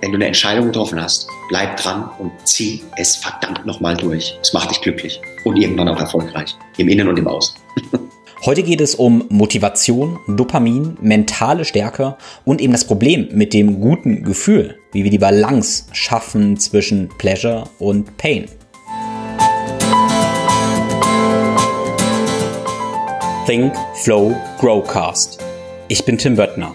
wenn du eine Entscheidung getroffen hast, bleib dran und zieh es verdammt nochmal durch. Es macht dich glücklich und irgendwann auch erfolgreich. Im Innen und im Außen. Heute geht es um Motivation, Dopamin, mentale Stärke und eben das Problem mit dem guten Gefühl, wie wir die Balance schaffen zwischen Pleasure und Pain. Think, Flow, Growcast. Ich bin Tim Böttner.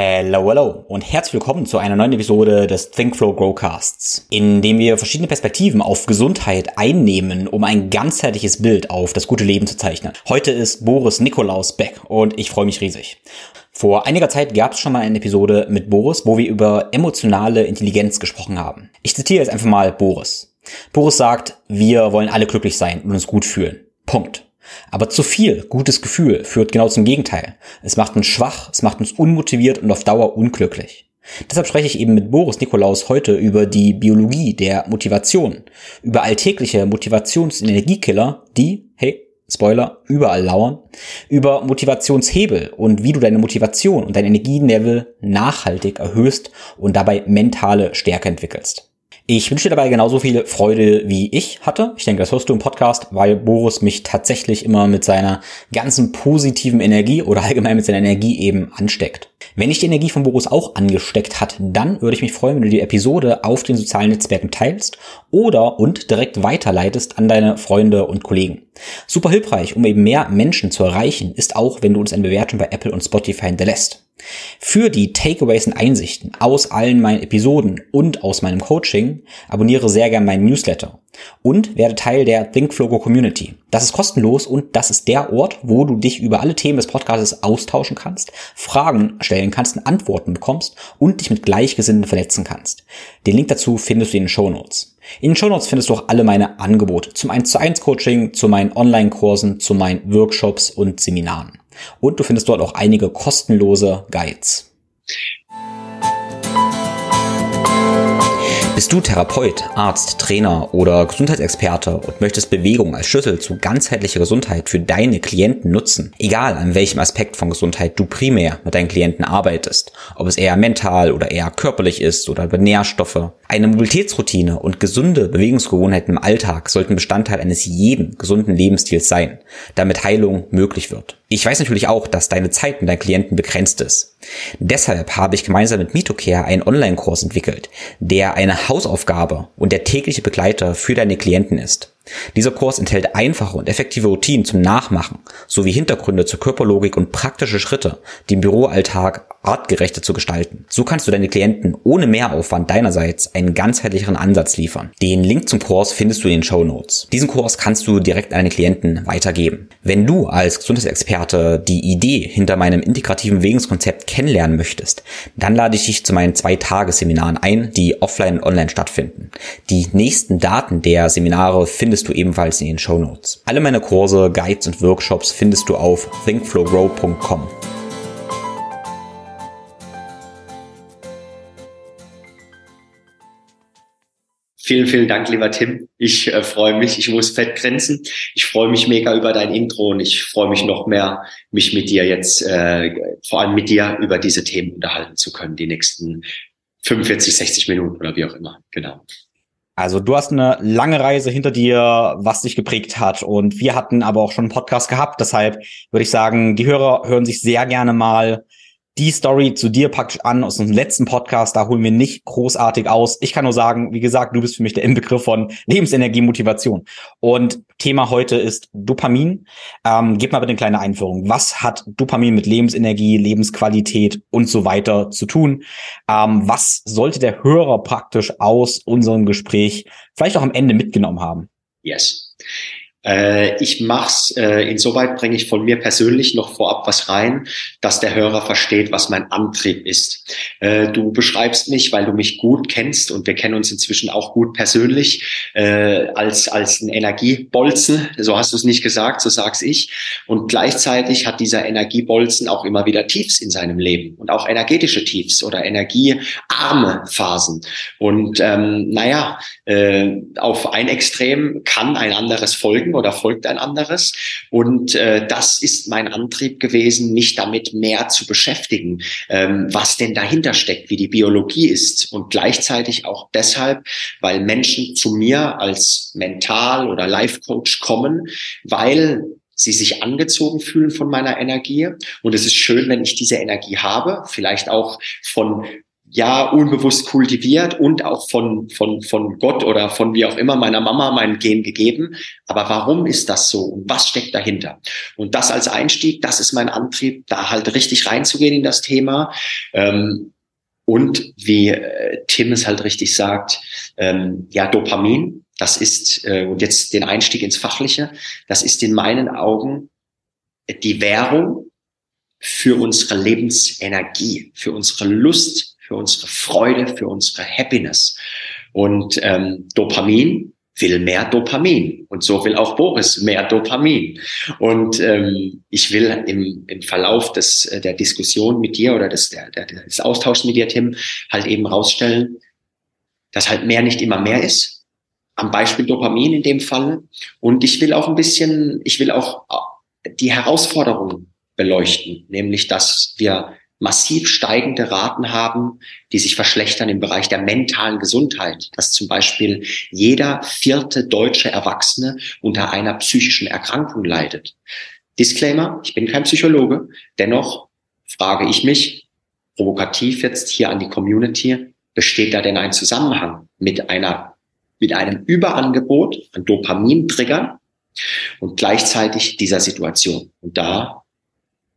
Hello, hello und herzlich willkommen zu einer neuen Episode des Think Flow Growcasts, in dem wir verschiedene Perspektiven auf Gesundheit einnehmen, um ein ganzheitliches Bild auf das gute Leben zu zeichnen. Heute ist Boris Nikolaus Beck und ich freue mich riesig. Vor einiger Zeit gab es schon mal eine Episode mit Boris, wo wir über emotionale Intelligenz gesprochen haben. Ich zitiere jetzt einfach mal Boris. Boris sagt, wir wollen alle glücklich sein und uns gut fühlen. Punkt. Aber zu viel gutes Gefühl führt genau zum Gegenteil. Es macht uns schwach, es macht uns unmotiviert und auf Dauer unglücklich. Deshalb spreche ich eben mit Boris Nikolaus heute über die Biologie der Motivation, über alltägliche Motivationsenergiekiller, die, hey, Spoiler, überall lauern, über Motivationshebel und wie du deine Motivation und dein Energielevel nachhaltig erhöhst und dabei mentale Stärke entwickelst. Ich wünsche dir dabei genauso viel Freude wie ich hatte. Ich denke, das hörst du im Podcast, weil Boris mich tatsächlich immer mit seiner ganzen positiven Energie oder allgemein mit seiner Energie eben ansteckt. Wenn dich die Energie von Boris auch angesteckt hat, dann würde ich mich freuen, wenn du die Episode auf den sozialen Netzwerken teilst oder und direkt weiterleitest an deine Freunde und Kollegen. Super hilfreich, um eben mehr Menschen zu erreichen, ist auch, wenn du uns eine Bewertung bei Apple und Spotify hinterlässt. Für die Takeaways und Einsichten aus allen meinen Episoden und aus meinem Coaching abonniere sehr gerne meinen Newsletter und werde Teil der ThinkFlogo Community. Das ist kostenlos und das ist der Ort, wo du dich über alle Themen des Podcasts austauschen kannst, Fragen stellen kannst Antworten bekommst und dich mit Gleichgesinnten vernetzen kannst. Den Link dazu findest du in den Show Notes. In den Show Notes findest du auch alle meine Angebote zum 1 zu 1 Coaching, zu meinen Online-Kursen, zu meinen Workshops und Seminaren. Und du findest dort auch einige kostenlose Guides. Bist du Therapeut, Arzt, Trainer oder Gesundheitsexperte und möchtest Bewegung als Schlüssel zu ganzheitlicher Gesundheit für deine Klienten nutzen? Egal an welchem Aspekt von Gesundheit du primär mit deinen Klienten arbeitest, ob es eher mental oder eher körperlich ist oder über Nährstoffe. Eine Mobilitätsroutine und gesunde Bewegungsgewohnheiten im Alltag sollten Bestandteil eines jeden gesunden Lebensstils sein, damit Heilung möglich wird. Ich weiß natürlich auch, dass deine Zeit mit deinen Klienten begrenzt ist. Deshalb habe ich gemeinsam mit MitoCare einen Online-Kurs entwickelt, der eine Hausaufgabe und der tägliche Begleiter für deine Klienten ist. Dieser Kurs enthält einfache und effektive Routinen zum Nachmachen sowie Hintergründe zur Körperlogik und praktische Schritte, die im Büroalltag artgerechter zu gestalten. So kannst du deine Klienten ohne Mehraufwand deinerseits einen ganzheitlicheren Ansatz liefern. Den Link zum Kurs findest du in den Show Notes. Diesen Kurs kannst du direkt an deine Klienten weitergeben. Wenn du als Gesundheitsexperte die Idee hinter meinem integrativen Bewegungskonzept kennenlernen möchtest, dann lade ich dich zu meinen zwei Tagesseminaren ein, die offline und online stattfinden. Die nächsten Daten der Seminare findest du ebenfalls in den Show Notes. Alle meine Kurse, Guides und Workshops findest du auf thinkflowgrow.com. Vielen, vielen Dank, lieber Tim. Ich äh, freue mich. Ich muss fett grenzen. Ich freue mich mega über dein Intro und ich freue mich noch mehr, mich mit dir jetzt, äh, vor allem mit dir, über diese Themen unterhalten zu können, die nächsten 45, 60 Minuten oder wie auch immer. Genau. Also du hast eine lange Reise hinter dir, was dich geprägt hat. Und wir hatten aber auch schon einen Podcast gehabt. Deshalb würde ich sagen, die Hörer hören sich sehr gerne mal die Story zu dir praktisch an aus unserem letzten Podcast. Da holen wir nicht großartig aus. Ich kann nur sagen, wie gesagt, du bist für mich der Inbegriff von Lebensenergie, Motivation. Und Thema heute ist Dopamin. Ähm, gib mal bitte eine kleine Einführung. Was hat Dopamin mit Lebensenergie, Lebensqualität und so weiter zu tun? Ähm, was sollte der Hörer praktisch aus unserem Gespräch vielleicht auch am Ende mitgenommen haben? Yes. Äh, ich mach's, äh, insoweit bringe ich von mir persönlich noch vorab was rein, dass der Hörer versteht, was mein Antrieb ist. Äh, du beschreibst mich, weil du mich gut kennst und wir kennen uns inzwischen auch gut persönlich, äh, als, als ein Energiebolzen. So hast du es nicht gesagt, so sag's ich. Und gleichzeitig hat dieser Energiebolzen auch immer wieder Tiefs in seinem Leben und auch energetische Tiefs oder energiearme Phasen. Und ähm, naja, äh, auf ein Extrem kann ein anderes folgen oder folgt ein anderes. Und äh, das ist mein Antrieb gewesen, mich damit mehr zu beschäftigen, ähm, was denn dahinter steckt, wie die Biologie ist. Und gleichzeitig auch deshalb, weil Menschen zu mir als Mental- oder Life-Coach kommen, weil sie sich angezogen fühlen von meiner Energie. Und es ist schön, wenn ich diese Energie habe, vielleicht auch von ja unbewusst kultiviert und auch von, von, von Gott oder von wie auch immer meiner Mama mein Gen gegeben. Aber warum ist das so und was steckt dahinter? Und das als Einstieg, das ist mein Antrieb, da halt richtig reinzugehen in das Thema. Ähm, und wie äh, Tim es halt richtig sagt, ähm, ja, Dopamin, das ist, äh, und jetzt den Einstieg ins Fachliche, das ist in meinen Augen die Währung für unsere Lebensenergie, für unsere Lust, für unsere Freude, für unsere Happiness. Und ähm, Dopamin will mehr Dopamin. Und so will auch Boris mehr Dopamin. Und ähm, ich will im, im Verlauf des, äh, der Diskussion mit dir oder des, der, des Austauschs mit dir, Tim, halt eben rausstellen, dass halt mehr nicht immer mehr ist. Am Beispiel Dopamin in dem Fall. Und ich will auch ein bisschen, ich will auch die Herausforderungen beleuchten, nämlich dass wir massiv steigende Raten haben, die sich verschlechtern im Bereich der mentalen Gesundheit, dass zum Beispiel jeder vierte deutsche Erwachsene unter einer psychischen Erkrankung leidet. Disclaimer, ich bin kein Psychologe, dennoch frage ich mich provokativ jetzt hier an die Community, besteht da denn ein Zusammenhang mit einer mit einem Überangebot an Dopamintriggern und gleichzeitig dieser Situation. Und da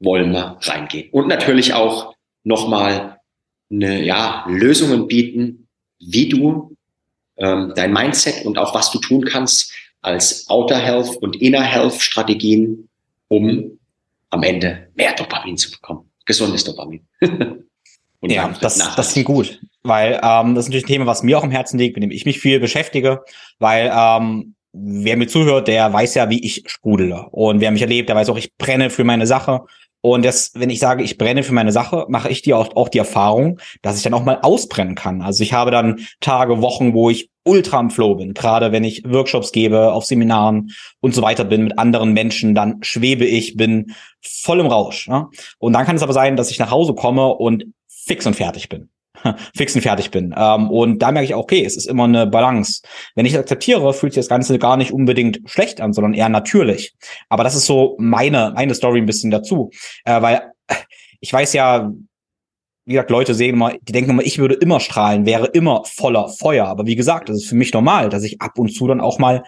wollen wir reingehen. Und natürlich auch nochmal eine, ja, Lösungen bieten, wie du ähm, dein Mindset und auch was du tun kannst als Outer Health und Inner Health Strategien, um am Ende mehr Dopamin zu bekommen. Gesundes Dopamin. ja, das, das klingt gut, weil ähm, das ist natürlich ein Thema, was mir auch im Herzen liegt, mit dem ich mich viel beschäftige, weil ähm, wer mir zuhört, der weiß ja, wie ich sprudele. Und wer mich erlebt, der weiß auch, ich brenne für meine Sache. Und das, wenn ich sage, ich brenne für meine Sache, mache ich dir auch, auch die Erfahrung, dass ich dann auch mal ausbrennen kann. Also ich habe dann Tage, Wochen, wo ich ultra am Flow bin. Gerade wenn ich Workshops gebe, auf Seminaren und so weiter bin mit anderen Menschen, dann schwebe ich, bin voll im Rausch. Ja? Und dann kann es aber sein, dass ich nach Hause komme und fix und fertig bin. fix und fertig bin. Ähm, und da merke ich auch, okay, es ist immer eine Balance. Wenn ich akzeptiere, fühlt sich das Ganze gar nicht unbedingt schlecht an, sondern eher natürlich. Aber das ist so meine, meine Story ein bisschen dazu. Äh, weil ich weiß ja, wie gesagt, Leute sehen immer, die denken immer, ich würde immer strahlen, wäre immer voller Feuer. Aber wie gesagt, das ist für mich normal, dass ich ab und zu dann auch mal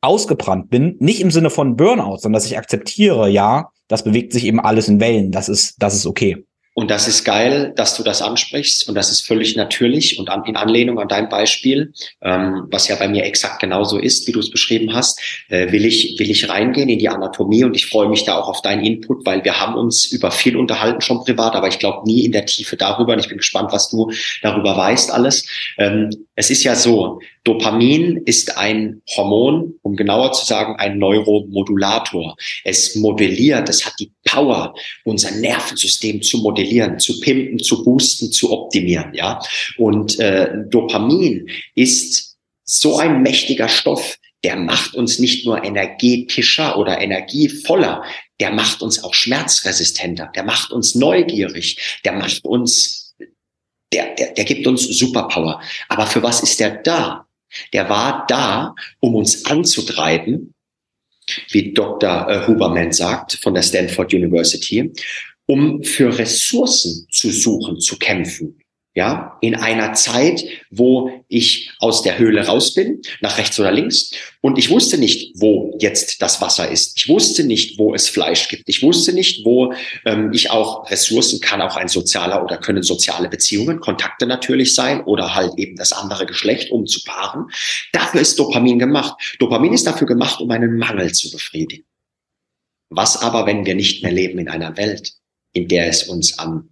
ausgebrannt bin. Nicht im Sinne von Burnout, sondern dass ich akzeptiere, ja, das bewegt sich eben alles in Wellen. Das ist, das ist okay. Und das ist geil, dass du das ansprichst und das ist völlig natürlich und an, in Anlehnung an dein Beispiel, ähm, was ja bei mir exakt genauso ist, wie du es beschrieben hast, äh, will ich will ich reingehen in die Anatomie und ich freue mich da auch auf deinen Input, weil wir haben uns über viel unterhalten schon privat, aber ich glaube nie in der Tiefe darüber. Und ich bin gespannt, was du darüber weißt alles. Ähm, es ist ja so, Dopamin ist ein Hormon, um genauer zu sagen, ein Neuromodulator. Es modelliert, es hat die Power, unser Nervensystem zu modellieren, zu pimpen, zu boosten, zu optimieren. Ja, und äh, Dopamin ist so ein mächtiger Stoff, der macht uns nicht nur energetischer oder energievoller, der macht uns auch schmerzresistenter, der macht uns neugierig, der macht uns, der, der, der gibt uns Superpower. Aber für was ist der da? Der war da, um uns anzutreiben, wie Dr. Äh, Huberman sagt von der Stanford University, um für Ressourcen zu suchen, zu kämpfen. Ja, in einer Zeit, wo ich aus der Höhle raus bin, nach rechts oder links, und ich wusste nicht, wo jetzt das Wasser ist. Ich wusste nicht, wo es Fleisch gibt. Ich wusste nicht, wo ähm, ich auch Ressourcen kann, auch ein sozialer oder können soziale Beziehungen, Kontakte natürlich sein oder halt eben das andere Geschlecht, um zu paaren. Dafür ist Dopamin gemacht. Dopamin ist dafür gemacht, um einen Mangel zu befriedigen. Was aber, wenn wir nicht mehr leben in einer Welt, in der es uns an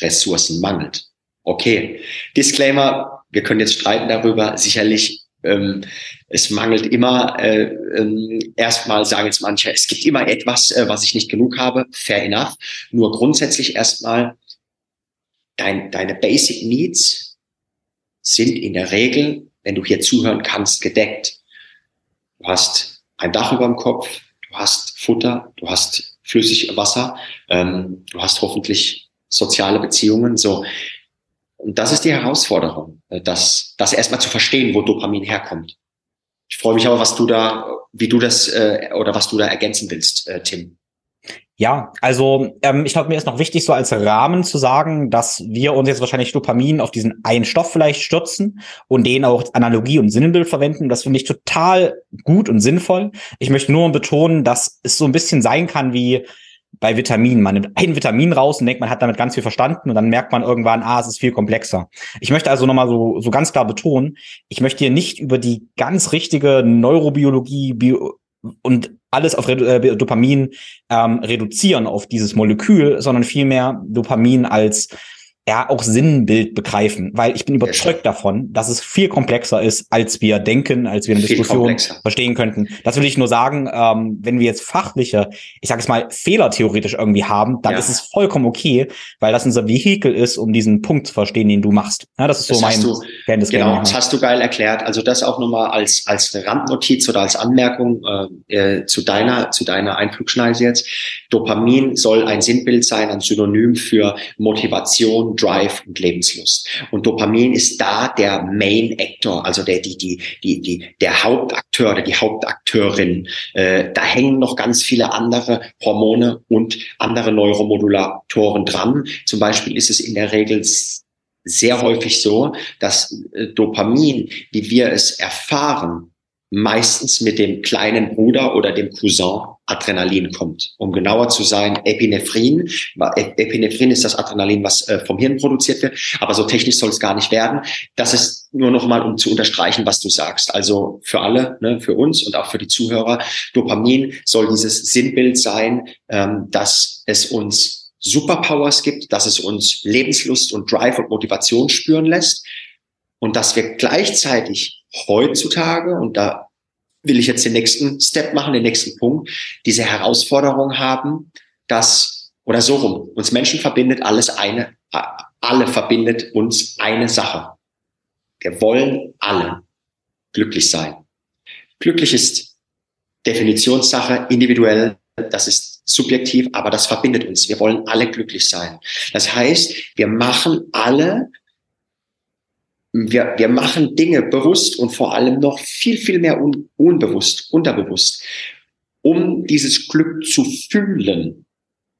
Ressourcen mangelt? Okay, Disclaimer, wir können jetzt streiten darüber. Sicherlich, ähm, es mangelt immer, äh, äh, erstmal sagen jetzt manche, es gibt immer etwas, äh, was ich nicht genug habe. Fair enough. Nur grundsätzlich erstmal, dein, deine Basic Needs sind in der Regel, wenn du hier zuhören kannst, gedeckt. Du hast ein Dach über dem Kopf, du hast Futter, du hast flüssig Wasser, ähm, du hast hoffentlich soziale Beziehungen. So, und das ist die Herausforderung, äh, das, das erstmal zu verstehen, wo Dopamin herkommt. Ich freue mich aber, was du da, wie du das äh, oder was du da ergänzen willst, äh, Tim. Ja, also ähm, ich glaube, mir ist noch wichtig, so als Rahmen zu sagen, dass wir uns jetzt wahrscheinlich Dopamin auf diesen einen Stoff vielleicht stürzen und den auch Analogie und Sinnbild verwenden. Das finde ich total gut und sinnvoll. Ich möchte nur betonen, dass es so ein bisschen sein kann wie bei Vitaminen. Man nimmt ein Vitamin raus und denkt, man hat damit ganz viel verstanden und dann merkt man irgendwann, ah, es ist viel komplexer. Ich möchte also nochmal so, so ganz klar betonen, ich möchte hier nicht über die ganz richtige Neurobiologie Bio und alles auf äh, Dopamin ähm, reduzieren auf dieses Molekül, sondern vielmehr Dopamin als ja auch Sinnbild begreifen, weil ich bin überzeugt davon, dass es viel komplexer ist, als wir denken, als wir eine viel Diskussion komplexer. verstehen könnten. Das will ich nur sagen, ähm, wenn wir jetzt fachliche, ich sage es mal, Fehler theoretisch irgendwie haben, dann ja. ist es vollkommen okay, weil das unser Vehikel ist, um diesen Punkt zu verstehen, den du machst. Ja, das ist so das mein Kenntnis. Genau, das hast du geil erklärt. Also das auch nochmal als als Randnotiz oder als Anmerkung äh, äh, zu deiner zu deiner Einflugschneise jetzt. Dopamin soll ein Sinnbild sein, ein Synonym für Motivation Drive und Lebenslust. Und Dopamin ist da der Main Actor, also der, die, die, die, die, der Hauptakteur oder die Hauptakteurin. Äh, da hängen noch ganz viele andere Hormone und andere Neuromodulatoren dran. Zum Beispiel ist es in der Regel sehr häufig so, dass äh, Dopamin, wie wir es erfahren, meistens mit dem kleinen Bruder oder dem Cousin Adrenalin kommt. Um genauer zu sein, Epinephrin. Epinephrin ist das Adrenalin, was äh, vom Hirn produziert wird, aber so technisch soll es gar nicht werden. Das ist nur noch mal, um zu unterstreichen, was du sagst. Also für alle, ne, für uns und auch für die Zuhörer, Dopamin soll dieses Sinnbild sein, ähm, dass es uns Superpowers gibt, dass es uns Lebenslust und Drive und Motivation spüren lässt und dass wir gleichzeitig heutzutage, und da will ich jetzt den nächsten Step machen, den nächsten Punkt, diese Herausforderung haben, dass, oder so rum, uns Menschen verbindet alles eine, alle verbindet uns eine Sache. Wir wollen alle glücklich sein. Glücklich ist Definitionssache, individuell, das ist subjektiv, aber das verbindet uns. Wir wollen alle glücklich sein. Das heißt, wir machen alle wir, wir machen Dinge bewusst und vor allem noch viel, viel mehr un, unbewusst, unterbewusst, um dieses Glück zu fühlen.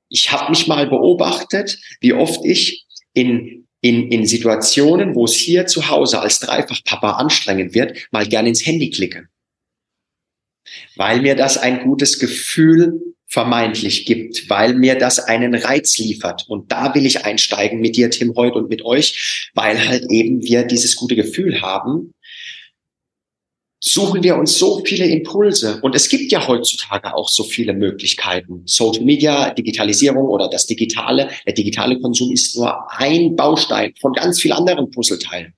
Ich habe mich mal beobachtet, wie oft ich in, in, in Situationen, wo es hier zu Hause als Dreifachpapa anstrengend wird, mal gern ins Handy klicke. Weil mir das ein gutes Gefühl vermeintlich gibt, weil mir das einen Reiz liefert. Und da will ich einsteigen mit dir, Tim, heute und mit euch, weil halt eben wir dieses gute Gefühl haben, suchen wir uns so viele Impulse. Und es gibt ja heutzutage auch so viele Möglichkeiten. Social Media, Digitalisierung oder das Digitale, der digitale Konsum ist nur ein Baustein von ganz vielen anderen Puzzleteilen.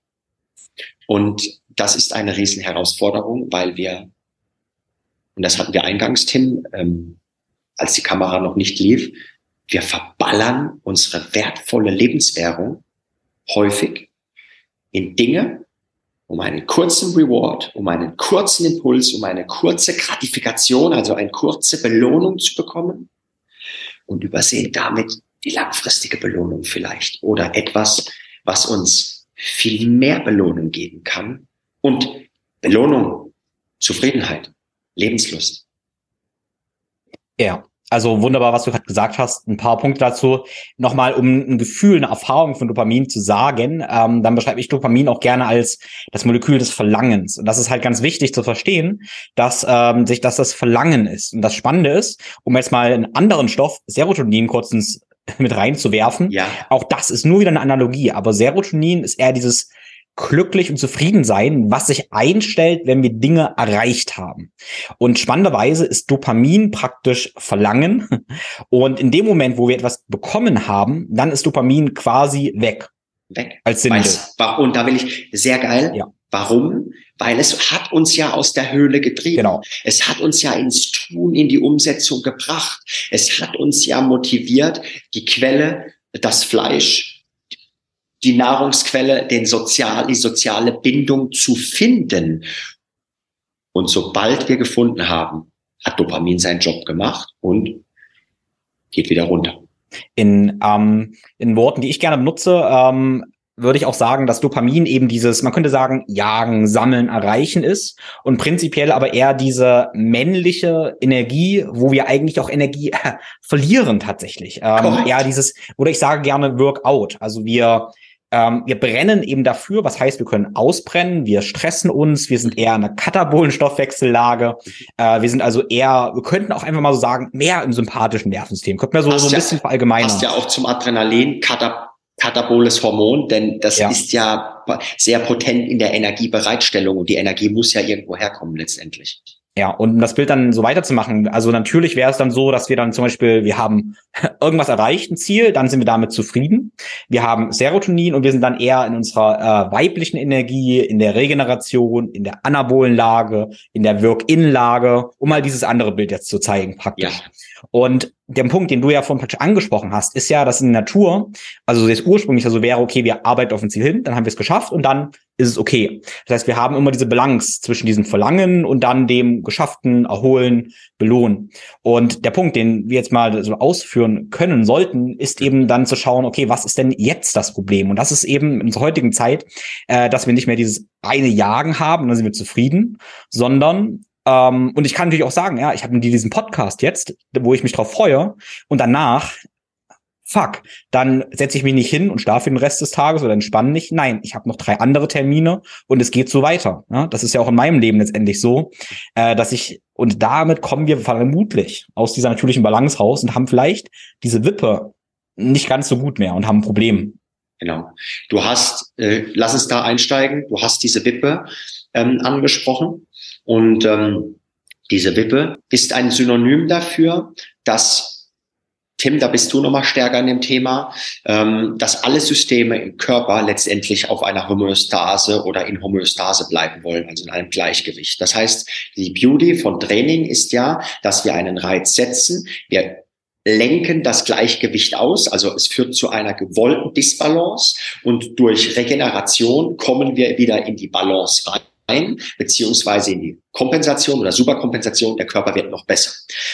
Und das ist eine riesen Herausforderung, weil wir, und das hatten wir eingangs, Tim, ähm, als die Kamera noch nicht lief, wir verballern unsere wertvolle Lebenswährung häufig in Dinge, um einen kurzen Reward, um einen kurzen Impuls, um eine kurze Gratifikation, also eine kurze Belohnung zu bekommen und übersehen damit die langfristige Belohnung vielleicht oder etwas, was uns viel mehr Belohnung geben kann und Belohnung, Zufriedenheit, Lebenslust. Ja, Also wunderbar, was du gerade gesagt hast. Ein paar Punkte dazu. Nochmal, um ein Gefühl, eine Erfahrung von Dopamin zu sagen, ähm, dann beschreibe ich Dopamin auch gerne als das Molekül des Verlangens. Und das ist halt ganz wichtig zu verstehen, dass ähm, sich dass das Verlangen ist. Und das Spannende ist, um jetzt mal einen anderen Stoff, Serotonin, kurz ins, mit reinzuwerfen. Ja. Auch das ist nur wieder eine Analogie. Aber Serotonin ist eher dieses glücklich und zufrieden sein, was sich einstellt, wenn wir Dinge erreicht haben. Und spannenderweise ist Dopamin praktisch Verlangen. Und in dem Moment, wo wir etwas bekommen haben, dann ist Dopamin quasi weg. Weg. Als Sinnbild. Und da will ich, sehr geil. Ja. Warum? Weil es hat uns ja aus der Höhle getrieben. Genau. Es hat uns ja ins Tun, in die Umsetzung gebracht. Es hat uns ja motiviert, die Quelle, das Fleisch, die Nahrungsquelle, den sozial, die soziale Bindung zu finden. Und sobald wir gefunden haben, hat Dopamin seinen Job gemacht und geht wieder runter. In, ähm, in Worten, die ich gerne benutze, ähm, würde ich auch sagen, dass Dopamin eben dieses, man könnte sagen, jagen, sammeln, erreichen ist und prinzipiell aber eher diese männliche Energie, wo wir eigentlich auch Energie äh, verlieren tatsächlich. Ähm, eher dieses, oder ich sage gerne Workout. Also wir ähm, wir brennen eben dafür, was heißt, wir können ausbrennen, wir stressen uns, wir sind eher in einer katabolen Stoffwechsellage, äh, wir sind also eher, wir könnten auch einfach mal so sagen, mehr im sympathischen Nervensystem. Könnten wir so, so ein ja, bisschen verallgemeinern. Passt ja auch zum Adrenalin, Katab kataboles Hormon, denn das ja. ist ja sehr potent in der Energiebereitstellung und die Energie muss ja irgendwo herkommen letztendlich. Ja, und um das Bild dann so weiterzumachen, also natürlich wäre es dann so, dass wir dann zum Beispiel, wir haben irgendwas erreicht, ein Ziel, dann sind wir damit zufrieden. Wir haben Serotonin und wir sind dann eher in unserer äh, weiblichen Energie, in der Regeneration, in der anabolen Lage, in der Work-in-Lage, um mal dieses andere Bild jetzt zu zeigen praktisch. Ja. Und der Punkt, den du ja vorhin praktisch angesprochen hast, ist ja, dass in der Natur, also das ursprünglich also wäre, okay, wir arbeiten auf ein Ziel hin, dann haben wir es geschafft und dann ist es okay. Das heißt, wir haben immer diese Balance zwischen diesem Verlangen und dann dem Geschafften, Erholen, Belohnen. Und der Punkt, den wir jetzt mal so ausführen können sollten, ist eben dann zu schauen, okay, was ist denn jetzt das Problem? Und das ist eben in unserer heutigen Zeit, äh, dass wir nicht mehr dieses eine Jagen haben, dann sind wir zufrieden, sondern ähm, und ich kann natürlich auch sagen, ja, ich habe diesen Podcast jetzt, wo ich mich drauf freue, und danach fuck, dann setze ich mich nicht hin und schlafe den Rest des Tages oder entspanne nicht. Nein, ich habe noch drei andere Termine und es geht so weiter. Ja, das ist ja auch in meinem Leben letztendlich so, äh, dass ich, und damit kommen wir vermutlich aus dieser natürlichen Balance raus und haben vielleicht diese Wippe nicht ganz so gut mehr und haben ein Problem. Genau. Du hast, äh, lass uns da einsteigen, du hast diese Wippe ähm, angesprochen. Und ähm, diese Wippe ist ein Synonym dafür, dass Tim, da bist du nochmal stärker in dem Thema, ähm, dass alle Systeme im Körper letztendlich auf einer Homöostase oder in Homöostase bleiben wollen, also in einem Gleichgewicht. Das heißt, die Beauty von Training ist ja, dass wir einen Reiz setzen, wir lenken das Gleichgewicht aus, also es führt zu einer gewollten Disbalance und durch Regeneration kommen wir wieder in die Balance rein ein, beziehungsweise in die Kompensation oder Superkompensation, der Körper wird noch besser.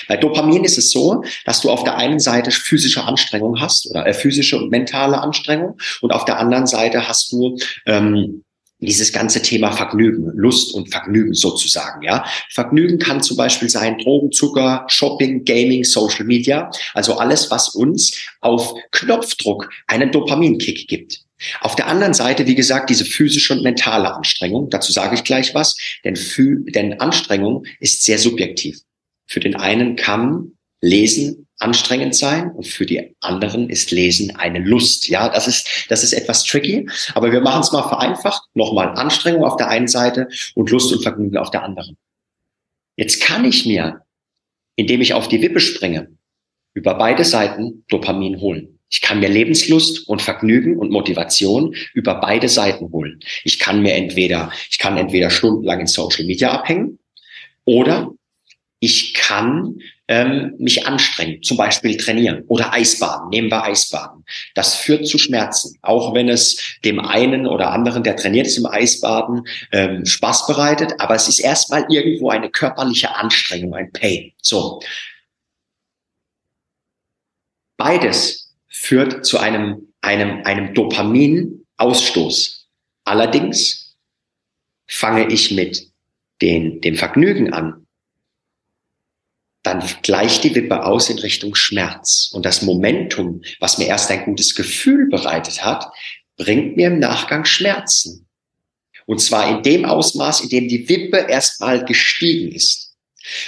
Bei Dopamin ist es so, dass du auf der einen Seite physische Anstrengung hast oder äh, physische und mentale Anstrengung und auf der anderen Seite hast du ähm, dieses ganze Thema Vergnügen, Lust und Vergnügen sozusagen, ja. Vergnügen kann zum Beispiel sein Drogen, Zucker, Shopping, Gaming, Social Media, also alles, was uns auf Knopfdruck einen Dopaminkick gibt. Auf der anderen Seite, wie gesagt, diese physische und mentale Anstrengung. Dazu sage ich gleich was, denn, denn Anstrengung ist sehr subjektiv. Für den einen kann Lesen anstrengend sein und für die anderen ist Lesen eine Lust. Ja, das ist, das ist etwas tricky, aber wir machen es mal vereinfacht. Nochmal Anstrengung auf der einen Seite und Lust und Vergnügen auf der anderen. Jetzt kann ich mir, indem ich auf die Wippe springe, über beide Seiten Dopamin holen. Ich kann mir Lebenslust und Vergnügen und Motivation über beide Seiten holen. Ich kann mir entweder, ich kann entweder stundenlang in Social Media abhängen oder ich kann ähm, mich anstrengen, zum Beispiel trainieren oder Eisbaden. Nehmen wir Eisbaden. Das führt zu Schmerzen, auch wenn es dem einen oder anderen, der trainiert ist im Eisbaden, ähm, Spaß bereitet. Aber es ist erstmal irgendwo eine körperliche Anstrengung, ein Pain. So. Beides führt zu einem, einem, einem Dopaminausstoß. Allerdings fange ich mit den, dem Vergnügen an, dann gleicht die Wippe aus in Richtung Schmerz. Und das Momentum, was mir erst ein gutes Gefühl bereitet hat, bringt mir im Nachgang Schmerzen. Und zwar in dem Ausmaß, in dem die Wippe erstmal gestiegen ist.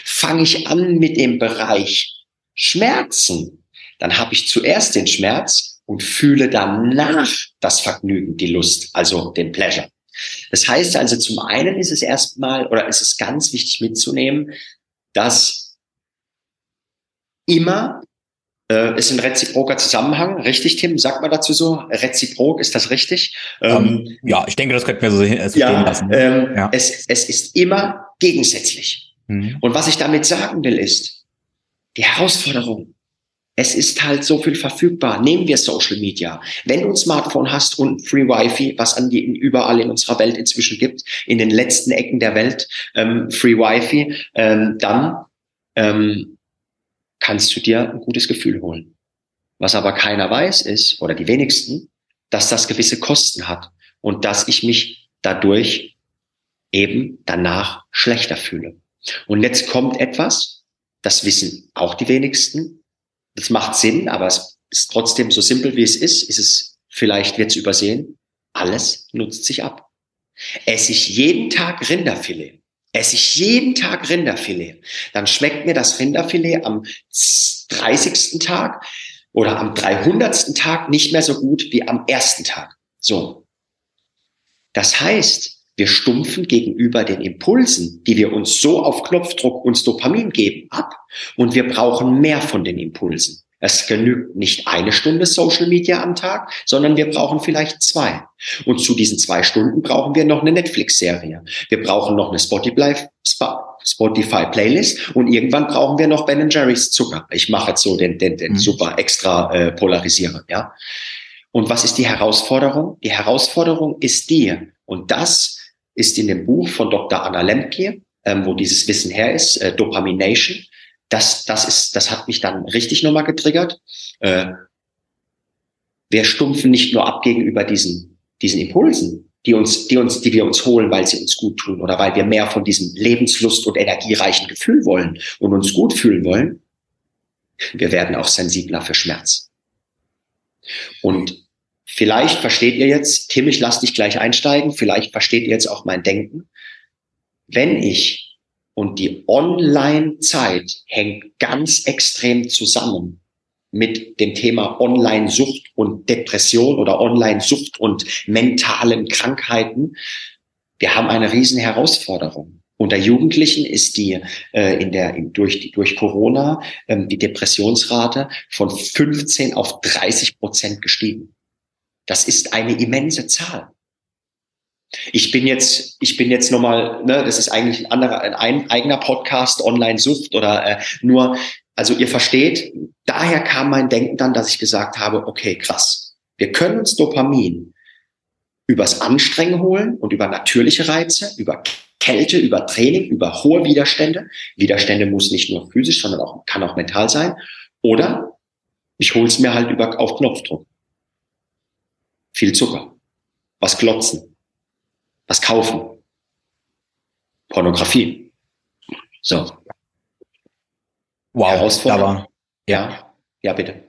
Fange ich an mit dem Bereich Schmerzen, dann habe ich zuerst den Schmerz und fühle danach das Vergnügen, die Lust, also den Pleasure. Das heißt also, zum einen ist es erstmal oder ist es ganz wichtig mitzunehmen, dass immer äh, ist ein reziproker Zusammenhang, richtig, Tim? Sagt man dazu so? Reziprok, ist das richtig? Ähm, ähm, ja, ich denke, das könnte man so, so ja, lassen. Ähm, ja. Es, es ist immer gegensätzlich. Mhm. Und was ich damit sagen will, ist, die Herausforderung, es ist halt so viel verfügbar. Nehmen wir Social Media. Wenn du ein Smartphone hast und Free Wi-Fi, was an die überall in unserer Welt inzwischen gibt, in den letzten Ecken der Welt, ähm, Free Wi-Fi, ähm, dann ähm, kannst du dir ein gutes Gefühl holen. Was aber keiner weiß ist, oder die wenigsten, dass das gewisse Kosten hat und dass ich mich dadurch eben danach schlechter fühle. Und jetzt kommt etwas, das wissen auch die wenigsten. Das macht Sinn, aber es ist trotzdem so simpel wie es ist, ist es, vielleicht wird es übersehen. Alles nutzt sich ab. Esse ich jeden Tag Rinderfilet, esse ich jeden Tag Rinderfilet, dann schmeckt mir das Rinderfilet am 30. Tag oder am 300. Tag nicht mehr so gut wie am ersten Tag. So. Das heißt, wir stumpfen gegenüber den Impulsen, die wir uns so auf Knopfdruck uns Dopamin geben, ab und wir brauchen mehr von den Impulsen. Es genügt nicht eine Stunde Social Media am Tag, sondern wir brauchen vielleicht zwei. Und zu diesen zwei Stunden brauchen wir noch eine Netflix-Serie. Wir brauchen noch eine Spotify, Spotify Playlist und irgendwann brauchen wir noch Ben Jerry's Zucker. Ich mache jetzt so den, den, den mhm. super extra äh, polarisieren, ja. Und was ist die Herausforderung? Die Herausforderung ist die, und das ist in dem Buch von Dr. Anna Lemke, ähm, wo dieses Wissen her ist, äh, Dopamination das, das ist, das hat mich dann richtig nochmal getriggert. Äh, wir stumpfen nicht nur ab gegenüber diesen, diesen Impulsen, die uns, die uns, die wir uns holen, weil sie uns gut tun oder weil wir mehr von diesem Lebenslust und energiereichen Gefühl wollen und uns gut fühlen wollen. Wir werden auch sensibler für Schmerz. Und vielleicht versteht ihr jetzt, Tim, ich lass dich gleich einsteigen, vielleicht versteht ihr jetzt auch mein Denken. Wenn ich und die Online-Zeit hängt ganz extrem zusammen mit dem Thema Online-Sucht und Depression oder Online-Sucht und mentalen Krankheiten. Wir haben eine riesen Herausforderung. Unter Jugendlichen ist die äh, in der in, durch die durch Corona ähm, die Depressionsrate von 15 auf 30 Prozent gestiegen. Das ist eine immense Zahl. Ich bin jetzt, ich bin jetzt nochmal, ne, das ist eigentlich ein anderer, ein eigener Podcast, Online-Sucht oder äh, nur, also ihr versteht, daher kam mein Denken dann, dass ich gesagt habe, okay, krass, wir können uns Dopamin übers Anstrengen holen und über natürliche Reize, über Kälte, über Training, über hohe Widerstände. Widerstände muss nicht nur physisch, sondern auch, kann auch mental sein. Oder ich hole es mir halt über, auf Knopfdruck. Viel Zucker. Was glotzen was kaufen. Pornografie. So. Wow, Herausforderung. Ja, ja, bitte.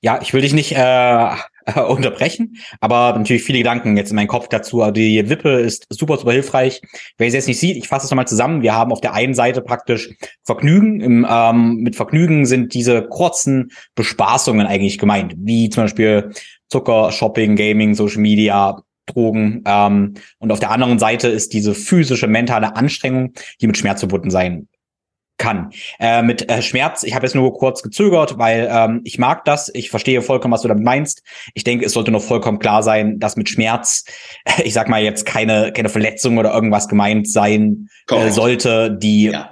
Ja, ich will dich nicht äh, unterbrechen, aber natürlich viele Gedanken jetzt in meinem Kopf dazu. Die Wippe ist super, super hilfreich. Wer es jetzt nicht sieht, ich fasse es nochmal zusammen. Wir haben auf der einen Seite praktisch Vergnügen. Im, ähm, mit Vergnügen sind diese kurzen Bespaßungen eigentlich gemeint, wie zum Beispiel Zucker, Shopping, Gaming, Social Media, Drogen. Ähm, und auf der anderen Seite ist diese physische, mentale Anstrengung, die mit Schmerz verbunden sein kann. Äh, mit äh, Schmerz, ich habe jetzt nur kurz gezögert, weil ähm, ich mag das, ich verstehe vollkommen, was du damit meinst. Ich denke, es sollte noch vollkommen klar sein, dass mit Schmerz, ich sag mal jetzt keine keine Verletzung oder irgendwas gemeint sein äh, sollte, die ja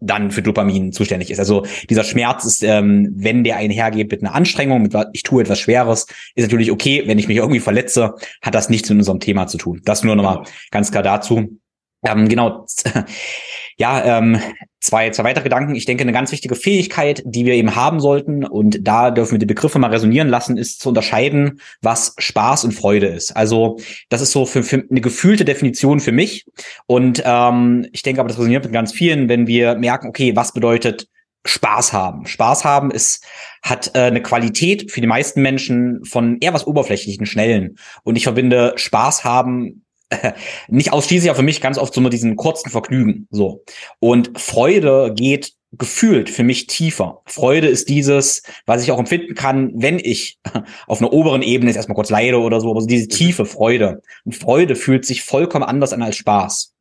dann für Dopamin zuständig ist. Also dieser Schmerz ist, ähm, wenn der einhergeht mit einer Anstrengung, mit ich tue etwas Schweres, ist natürlich okay. Wenn ich mich irgendwie verletze, hat das nichts mit unserem Thema zu tun. Das nur nochmal ganz klar dazu. Ähm, genau. Ja, ähm, zwei, zwei weitere Gedanken. Ich denke, eine ganz wichtige Fähigkeit, die wir eben haben sollten, und da dürfen wir die Begriffe mal resonieren lassen, ist zu unterscheiden, was Spaß und Freude ist. Also das ist so für, für eine gefühlte Definition für mich. Und ähm, ich denke aber, das resoniert mit ganz vielen, wenn wir merken, okay, was bedeutet Spaß haben. Spaß haben ist, hat äh, eine Qualität für die meisten Menschen von eher was oberflächlichen, schnellen. Und ich verbinde Spaß haben nicht ausschließlich, aber für mich ganz oft so mit diesen kurzen Vergnügen. So. Und Freude geht gefühlt für mich tiefer. Freude ist dieses, was ich auch empfinden kann, wenn ich auf einer oberen Ebene jetzt erstmal kurz leide oder so, aber so diese tiefe Freude. Und Freude fühlt sich vollkommen anders an als Spaß.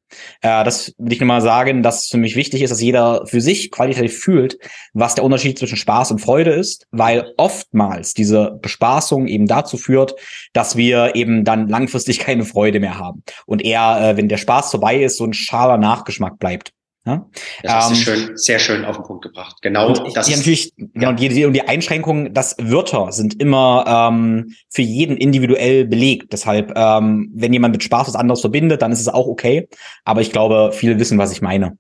Äh, das will ich nur mal sagen, dass für mich wichtig ist, dass jeder für sich qualitativ fühlt, was der Unterschied zwischen Spaß und Freude ist, weil oftmals diese Bespaßung eben dazu führt, dass wir eben dann langfristig keine Freude mehr haben und eher, äh, wenn der Spaß vorbei ist, so ein schaler Nachgeschmack bleibt. Ja? Das ähm, schön, sehr schön auf den Punkt gebracht. Genau und das. Die natürlich, ja. genau, die, und die Einschränkung, dass Wörter sind immer ähm, für jeden individuell belegt. Deshalb, ähm, wenn jemand mit Spaß was anderes verbindet, dann ist es auch okay. Aber ich glaube, viele wissen, was ich meine.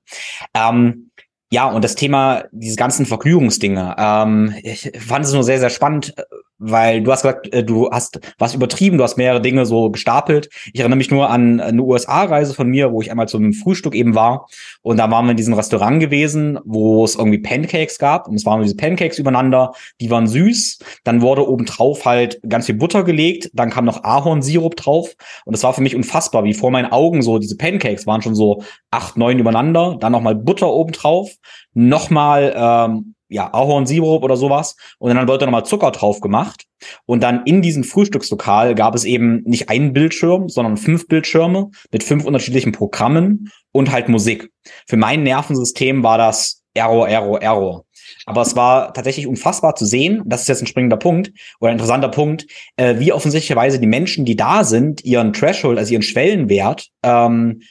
Ähm, ja, und das Thema, diese ganzen Vergnügungsdinge, ähm, ich fand es nur sehr, sehr spannend, weil du hast gesagt, äh, du hast was übertrieben, du hast mehrere Dinge so gestapelt. Ich erinnere mich nur an eine USA-Reise von mir, wo ich einmal zum Frühstück eben war. Und da waren wir in diesem Restaurant gewesen, wo es irgendwie Pancakes gab. Und es waren diese Pancakes übereinander, die waren süß. Dann wurde obendrauf halt ganz viel Butter gelegt, dann kam noch Ahornsirup drauf. Und es war für mich unfassbar, wie vor meinen Augen so diese Pancakes waren schon so acht, neun übereinander, dann nochmal Butter obendrauf, nochmal ähm, ja, Ahornsirup oder sowas. Und dann wurde nochmal Zucker drauf gemacht. Und dann in diesem Frühstückslokal gab es eben nicht einen Bildschirm, sondern fünf Bildschirme mit fünf unterschiedlichen Programmen und halt Musik. Für mein Nervensystem war das Error, Error, Error. Aber es war tatsächlich unfassbar zu sehen, das ist jetzt ein springender Punkt oder ein interessanter Punkt, äh, wie offensichtlicherweise die Menschen, die da sind, ihren Threshold, also ihren Schwellenwert, ähm,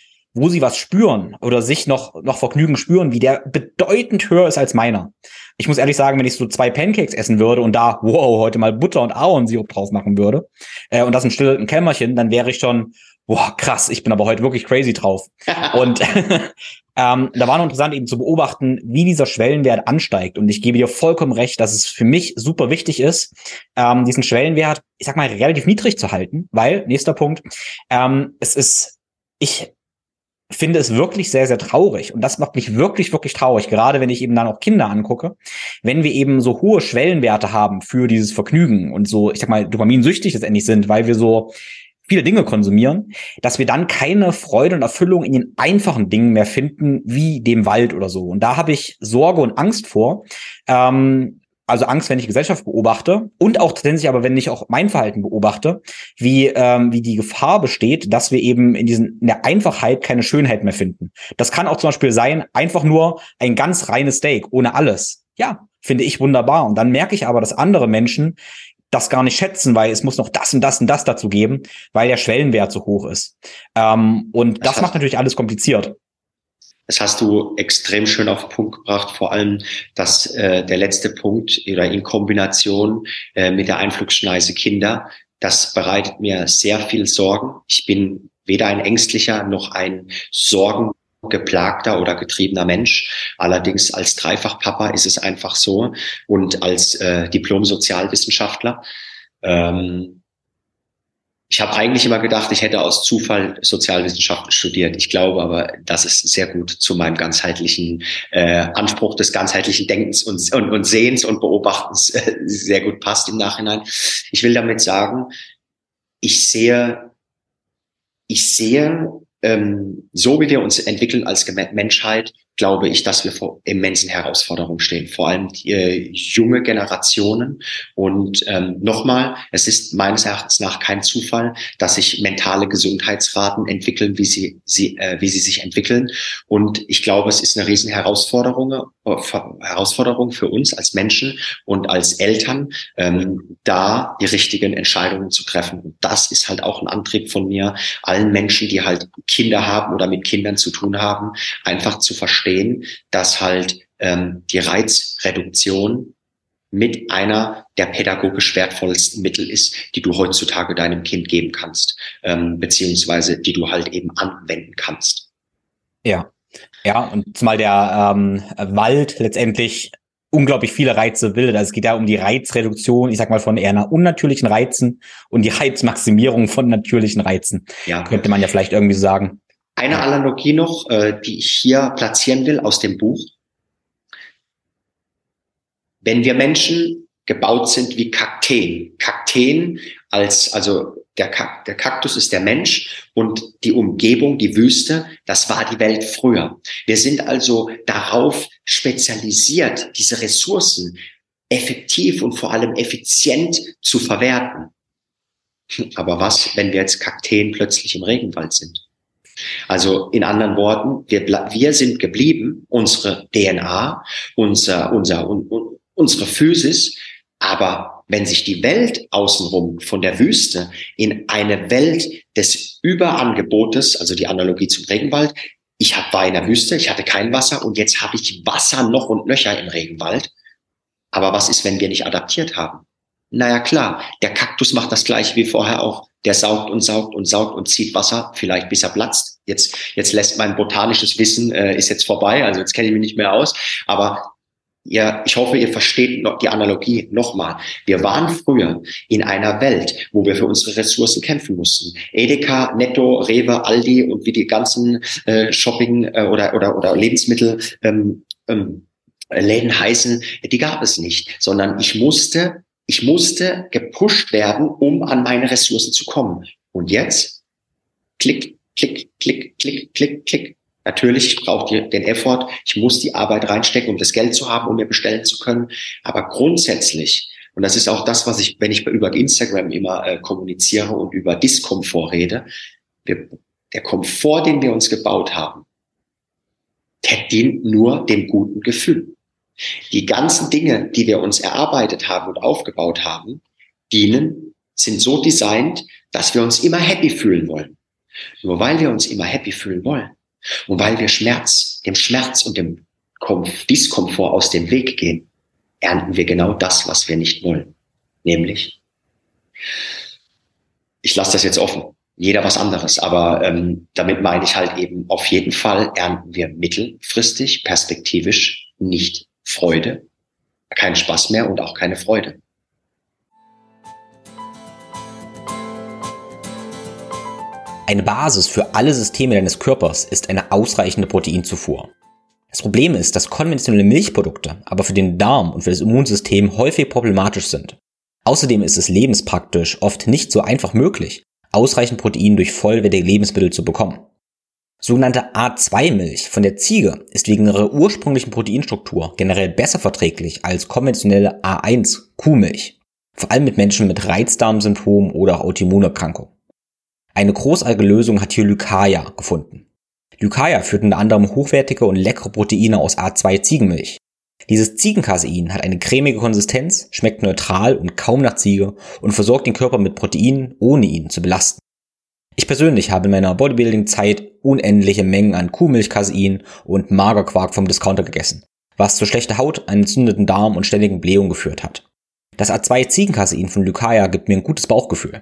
wo sie was spüren oder sich noch, noch Vergnügen spüren, wie der bedeutend höher ist als meiner. Ich muss ehrlich sagen, wenn ich so zwei Pancakes essen würde und da, wow, heute mal Butter und Ahornsirup drauf machen würde, äh, und das ein stilles Kämmerchen, dann wäre ich schon, boah, krass, ich bin aber heute wirklich crazy drauf. und ähm, da war noch interessant eben zu beobachten, wie dieser Schwellenwert ansteigt. Und ich gebe dir vollkommen recht, dass es für mich super wichtig ist, ähm, diesen Schwellenwert, ich sag mal, relativ niedrig zu halten, weil, nächster Punkt, ähm, es ist, ich finde es wirklich sehr, sehr traurig. Und das macht mich wirklich, wirklich traurig, gerade wenn ich eben dann auch Kinder angucke. Wenn wir eben so hohe Schwellenwerte haben für dieses Vergnügen und so, ich sag mal, dopaminsüchtig letztendlich sind, weil wir so viele Dinge konsumieren, dass wir dann keine Freude und Erfüllung in den einfachen Dingen mehr finden, wie dem Wald oder so. Und da habe ich Sorge und Angst vor, ähm, also Angst, wenn ich Gesellschaft beobachte und auch tatsächlich aber, wenn ich auch mein Verhalten beobachte, wie, ähm, wie die Gefahr besteht, dass wir eben in diesen, in der Einfachheit keine Schönheit mehr finden. Das kann auch zum Beispiel sein, einfach nur ein ganz reines Steak, ohne alles. Ja, finde ich wunderbar. Und dann merke ich aber, dass andere Menschen das gar nicht schätzen, weil es muss noch das und das und das dazu geben, weil der Schwellenwert so hoch ist. Ähm, und das macht natürlich alles kompliziert. Das hast du extrem schön auf den Punkt gebracht, vor allem dass äh, der letzte Punkt oder in Kombination äh, mit der Einflugsschneise Kinder. Das bereitet mir sehr viel Sorgen. Ich bin weder ein ängstlicher noch ein sorgengeplagter oder getriebener Mensch. Allerdings als Dreifachpapa ist es einfach so und als äh, Diplom-Sozialwissenschaftler. Ähm, ich habe eigentlich immer gedacht, ich hätte aus Zufall Sozialwissenschaften studiert. Ich glaube aber, dass es sehr gut zu meinem ganzheitlichen äh, Anspruch des ganzheitlichen Denkens und, und, und Sehens und Beobachtens äh, sehr gut passt im Nachhinein. Ich will damit sagen, ich sehe, ich sehe, ähm, so wie wir uns entwickeln als Menschheit, glaube ich, dass wir vor immensen Herausforderungen stehen, vor allem die, äh, junge Generationen. Und ähm, nochmal, es ist meines Erachtens nach kein Zufall, dass sich mentale Gesundheitsraten entwickeln, wie sie, sie, äh, wie sie sich entwickeln. Und ich glaube, es ist eine riesen Herausforderung, äh, Herausforderung für uns als Menschen und als Eltern, ähm, da die richtigen Entscheidungen zu treffen. Und das ist halt auch ein Antrieb von mir, allen Menschen, die halt Kinder haben oder mit Kindern zu tun haben, einfach zu verstehen, verstehen, dass halt ähm, die Reizreduktion mit einer der pädagogisch wertvollsten Mittel ist, die du heutzutage deinem Kind geben kannst, ähm, beziehungsweise die du halt eben anwenden kannst. Ja, ja, und zumal der ähm, Wald letztendlich unglaublich viele Reize will. Also es geht ja um die Reizreduktion, ich sag mal, von eher unnatürlichen Reizen und die Reizmaximierung von natürlichen Reizen. Ja. Könnte man ja vielleicht irgendwie so sagen. Eine Analogie noch, äh, die ich hier platzieren will aus dem Buch. wenn wir Menschen gebaut sind wie Kakteen. Kakteen als, also der, Kak der Kaktus ist der Mensch und die Umgebung, die Wüste, das war die Welt früher. Wir sind also darauf spezialisiert, diese Ressourcen effektiv und vor allem effizient zu verwerten. Aber was, wenn wir jetzt Kakteen plötzlich im Regenwald sind? Also in anderen Worten, wir, wir sind geblieben, unsere DNA, unser, unser, un, unsere Physis, aber wenn sich die Welt außenrum von der Wüste in eine Welt des Überangebotes, also die Analogie zum Regenwald, ich war in der Wüste, ich hatte kein Wasser und jetzt habe ich Wasser noch und nöcher im Regenwald. Aber was ist, wenn wir nicht adaptiert haben? Naja, klar, der Kaktus macht das gleiche wie vorher auch. Der saugt und saugt und saugt und zieht Wasser, vielleicht bis er platzt. Jetzt, jetzt lässt mein botanisches Wissen, äh, ist jetzt vorbei, also jetzt kenne ich mich nicht mehr aus. Aber ja, ich hoffe, ihr versteht noch die Analogie nochmal. Wir waren früher in einer Welt, wo wir für unsere Ressourcen kämpfen mussten. Edeka, Netto, Rewe, Aldi und wie die ganzen äh, Shopping äh, oder, oder, oder Lebensmittel ähm, ähm, Läden heißen, die gab es nicht, sondern ich musste, ich musste gepusht werden, um an meine Ressourcen zu kommen. Und jetzt, klick, klick, klick, klick, klick, klick, Natürlich, ich brauche den Effort, ich muss die Arbeit reinstecken, um das Geld zu haben, um mir bestellen zu können. Aber grundsätzlich, und das ist auch das, was ich, wenn ich über Instagram immer äh, kommuniziere und über Diskomfort rede, wir, der Komfort, den wir uns gebaut haben, der dient nur dem guten Gefühl. Die ganzen Dinge, die wir uns erarbeitet haben und aufgebaut haben, dienen, sind so designt, dass wir uns immer happy fühlen wollen. Nur weil wir uns immer happy fühlen wollen, und weil wir Schmerz, dem Schmerz und dem Diskomfort aus dem Weg gehen, ernten wir genau das, was wir nicht wollen. Nämlich, ich lasse das jetzt offen, jeder was anderes, aber ähm, damit meine ich halt eben, auf jeden Fall ernten wir mittelfristig, perspektivisch nicht Freude, keinen Spaß mehr und auch keine Freude. Eine Basis für alle Systeme deines Körpers ist eine ausreichende Proteinzufuhr. Das Problem ist, dass konventionelle Milchprodukte aber für den Darm und für das Immunsystem häufig problematisch sind. Außerdem ist es lebenspraktisch oft nicht so einfach möglich, ausreichend Protein durch vollwertige Lebensmittel zu bekommen. Sogenannte A2-Milch von der Ziege ist wegen ihrer ursprünglichen Proteinstruktur generell besser verträglich als konventionelle A1-Kuhmilch, vor allem mit Menschen mit Reizdarmsymptomen oder Autoimmunerkrankungen. Eine großartige Lösung hat hier Lycaia gefunden. Lycaia führt unter anderem hochwertige und leckere Proteine aus A2 Ziegenmilch. Dieses Ziegencasein hat eine cremige Konsistenz, schmeckt neutral und kaum nach Ziege und versorgt den Körper mit Proteinen, ohne ihn zu belasten. Ich persönlich habe in meiner Bodybuilding-Zeit unendliche Mengen an Kuhmilchcasein und Magerquark vom Discounter gegessen, was zu schlechter Haut, einen entzündeten Darm und ständigen Blähungen geführt hat. Das A2 Ziegencasein von Lycaia gibt mir ein gutes Bauchgefühl.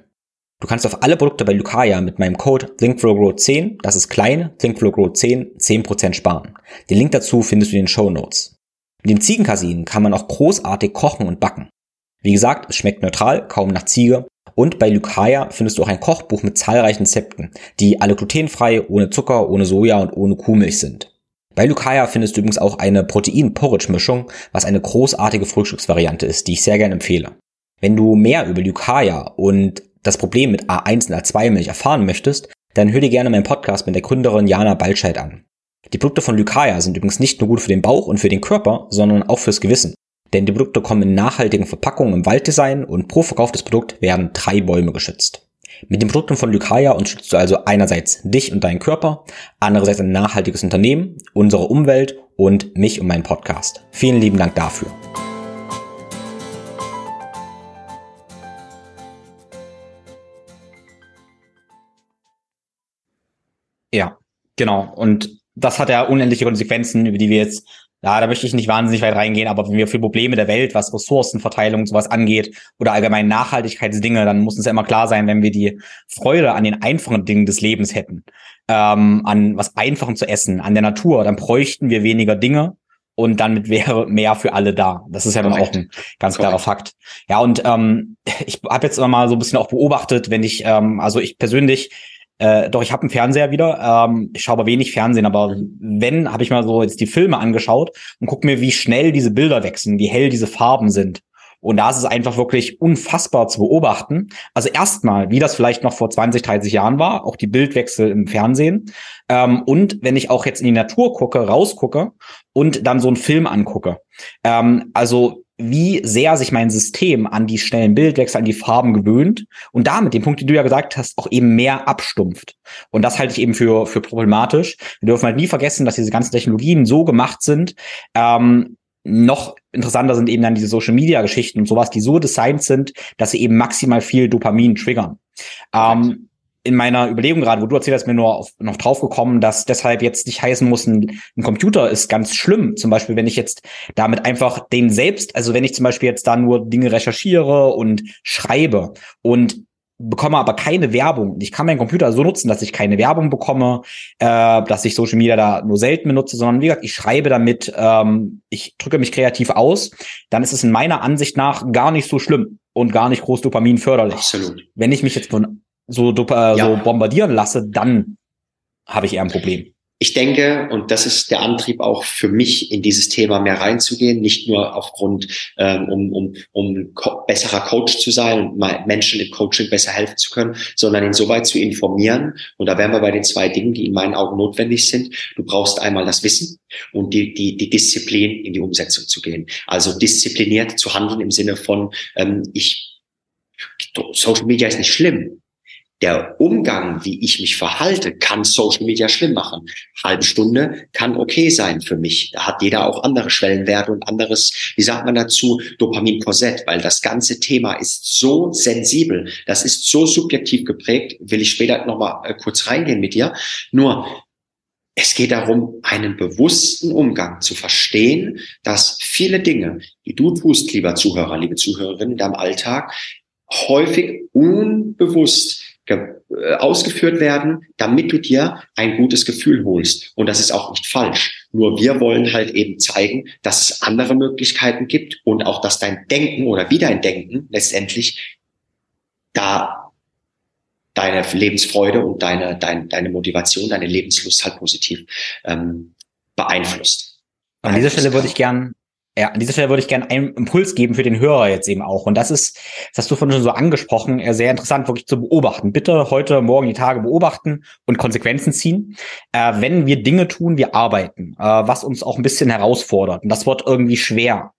Du kannst auf alle Produkte bei Lucaya mit meinem Code ThinkFlowGrow10, das ist klein, ThinkFlowGrow10, 10% sparen. Den Link dazu findest du in den Show Notes. Mit dem Ziegenkasin kann man auch großartig kochen und backen. Wie gesagt, es schmeckt neutral, kaum nach Ziege. Und bei Lucaya findest du auch ein Kochbuch mit zahlreichen Rezepten, die alle glutenfrei, ohne Zucker, ohne Soja und ohne Kuhmilch sind. Bei Lucaya findest du übrigens auch eine Protein-Porridge-Mischung, was eine großartige Frühstücksvariante ist, die ich sehr gerne empfehle. Wenn du mehr über Lucaya und das Problem mit A1 und A2-Milch erfahren möchtest, dann hör dir gerne meinen Podcast mit der Gründerin Jana Balscheid an. Die Produkte von Lycaia sind übrigens nicht nur gut für den Bauch und für den Körper, sondern auch fürs Gewissen. Denn die Produkte kommen in nachhaltigen Verpackungen im Walddesign und pro verkauftes Produkt werden drei Bäume geschützt. Mit den Produkten von Lycaia unterstützt du also einerseits dich und deinen Körper, andererseits ein nachhaltiges Unternehmen, unsere Umwelt und mich und meinen Podcast. Vielen lieben Dank dafür. Ja, genau. Und das hat ja unendliche Konsequenzen, über die wir jetzt, ja, da möchte ich nicht wahnsinnig weit reingehen, aber wenn wir für Probleme der Welt, was Ressourcenverteilung und sowas angeht oder allgemein Nachhaltigkeitsdinge, dann muss uns ja immer klar sein, wenn wir die Freude an den einfachen Dingen des Lebens hätten, ähm, an was Einfachem zu essen, an der Natur, dann bräuchten wir weniger Dinge und damit wäre mehr für alle da. Das ist ja dann auch ein ganz Correct. klarer Fakt. Ja, und ähm, ich habe jetzt immer mal so ein bisschen auch beobachtet, wenn ich, ähm, also ich persönlich Äh, doch, ich habe einen Fernseher wieder. Ähm, ich schaue aber wenig Fernsehen, aber wenn, habe ich mal so jetzt die Filme angeschaut und guck mir, wie schnell diese Bilder wechseln, wie hell diese Farben sind. Und da ist es einfach wirklich unfassbar zu beobachten. Also erstmal, wie das vielleicht noch vor 20, 30 Jahren war, auch die Bildwechsel im Fernsehen. Ähm, und wenn ich auch jetzt in die Natur gucke, rausgucke und dann so einen Film angucke. Ähm, also wie sehr sich mein System an die schnellen Bildwechsel, an die Farben gewöhnt und damit, den Punkt, den du ja gesagt hast, auch eben mehr abstumpft. Und das halte ich eben für, für problematisch. Wir dürfen halt nie vergessen, dass diese ganzen Technologien so gemacht sind, ähm, noch interessanter sind eben dann diese Social Media Geschichten und sowas, die so designt sind, dass sie eben maximal viel Dopamin triggern. Ähm, in meiner Überlegung gerade, wo du erzählst, mir nur auf, noch drauf gekommen, dass deshalb jetzt nicht heißen muss, ein, ein, Computer ist ganz schlimm. Zum Beispiel, wenn ich jetzt damit einfach den selbst, also wenn ich zum Beispiel jetzt da nur Dinge recherchiere und schreibe und bekomme aber keine Werbung. Ich kann meinen Computer so nutzen, dass ich keine Werbung bekomme, äh, dass ich Social Media da nur selten benutze, sondern wie gesagt, ich schreibe damit, ähm, ich drücke mich kreativ aus, dann ist es in meiner Ansicht nach gar nicht so schlimm und gar nicht groß Dopamin förderlich. Absolut. Wenn ich mich jetzt von so, äh, ja. so bombardieren lasse, dann habe ich eher ein Problem ich denke, und das ist der Antrieb auch für mich, in dieses Thema mehr reinzugehen, nicht nur aufgrund, ähm, um, um, um co besserer Coach zu sein und Menschen im Coaching besser helfen zu können, sondern insoweit zu informieren. Und da wären wir bei den zwei Dingen, die in meinen Augen notwendig sind. Du brauchst einmal das Wissen und die, die, die Disziplin, in die Umsetzung zu gehen. Also diszipliniert zu handeln im Sinne von, ähm, ich, Social Media ist nicht schlimm der Umgang, wie ich mich verhalte, kann Social Media schlimm machen. Halbe Stunde kann okay sein für mich. Da hat jeder auch andere Schwellenwerte und anderes, wie sagt man dazu, Dopamin-Korsett, weil das ganze Thema ist so sensibel, das ist so subjektiv geprägt, will ich später nochmal äh, kurz reingehen mit dir. Nur, es geht darum, einen bewussten Umgang zu verstehen, dass viele Dinge, die du tust, lieber Zuhörer, liebe Zuhörerinnen, in deinem Alltag, häufig unbewusst ausgeführt werden, damit du dir ein gutes Gefühl holst. Und das ist auch nicht falsch. Nur wir wollen halt eben zeigen, dass es andere Möglichkeiten gibt und auch, dass dein Denken oder wie dein Denken letztendlich da deine Lebensfreude und deine, deine, deine Motivation, deine Lebenslust halt positiv ähm, beeinflusst. An dieser Stelle würde ich gern ja, an dieser Stelle würde ich gerne einen Impuls geben für den Hörer jetzt eben auch. Und das ist, das hast du vorhin schon so angesprochen, sehr interessant wirklich zu beobachten. Bitte heute, morgen die Tage beobachten und Konsequenzen ziehen. Äh, wenn wir Dinge tun, wir arbeiten, äh, was uns auch ein bisschen herausfordert. Und das wird irgendwie schwer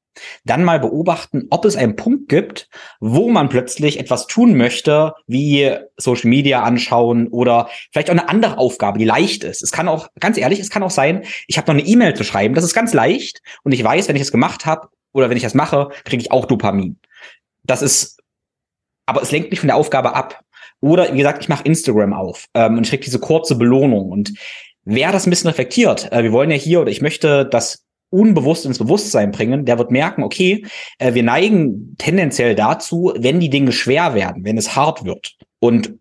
dann mal beobachten, ob es einen Punkt gibt, wo man plötzlich etwas tun möchte, wie Social Media anschauen oder vielleicht auch eine andere Aufgabe, die leicht ist. Es kann auch, ganz ehrlich, es kann auch sein, ich habe noch eine E-Mail zu schreiben, das ist ganz leicht und ich weiß, wenn ich es gemacht habe oder wenn ich das mache, kriege ich auch Dopamin. Das ist, aber es lenkt mich von der Aufgabe ab. Oder wie gesagt, ich mache Instagram auf ähm, und ich kriege diese kurze Belohnung und wer das ein bisschen reflektiert, äh, wir wollen ja hier oder ich möchte, dass unbewusst ins Bewusstsein bringen, der wird merken, okay, äh, wir neigen tendenziell dazu, wenn die Dinge schwer werden, wenn es hart wird und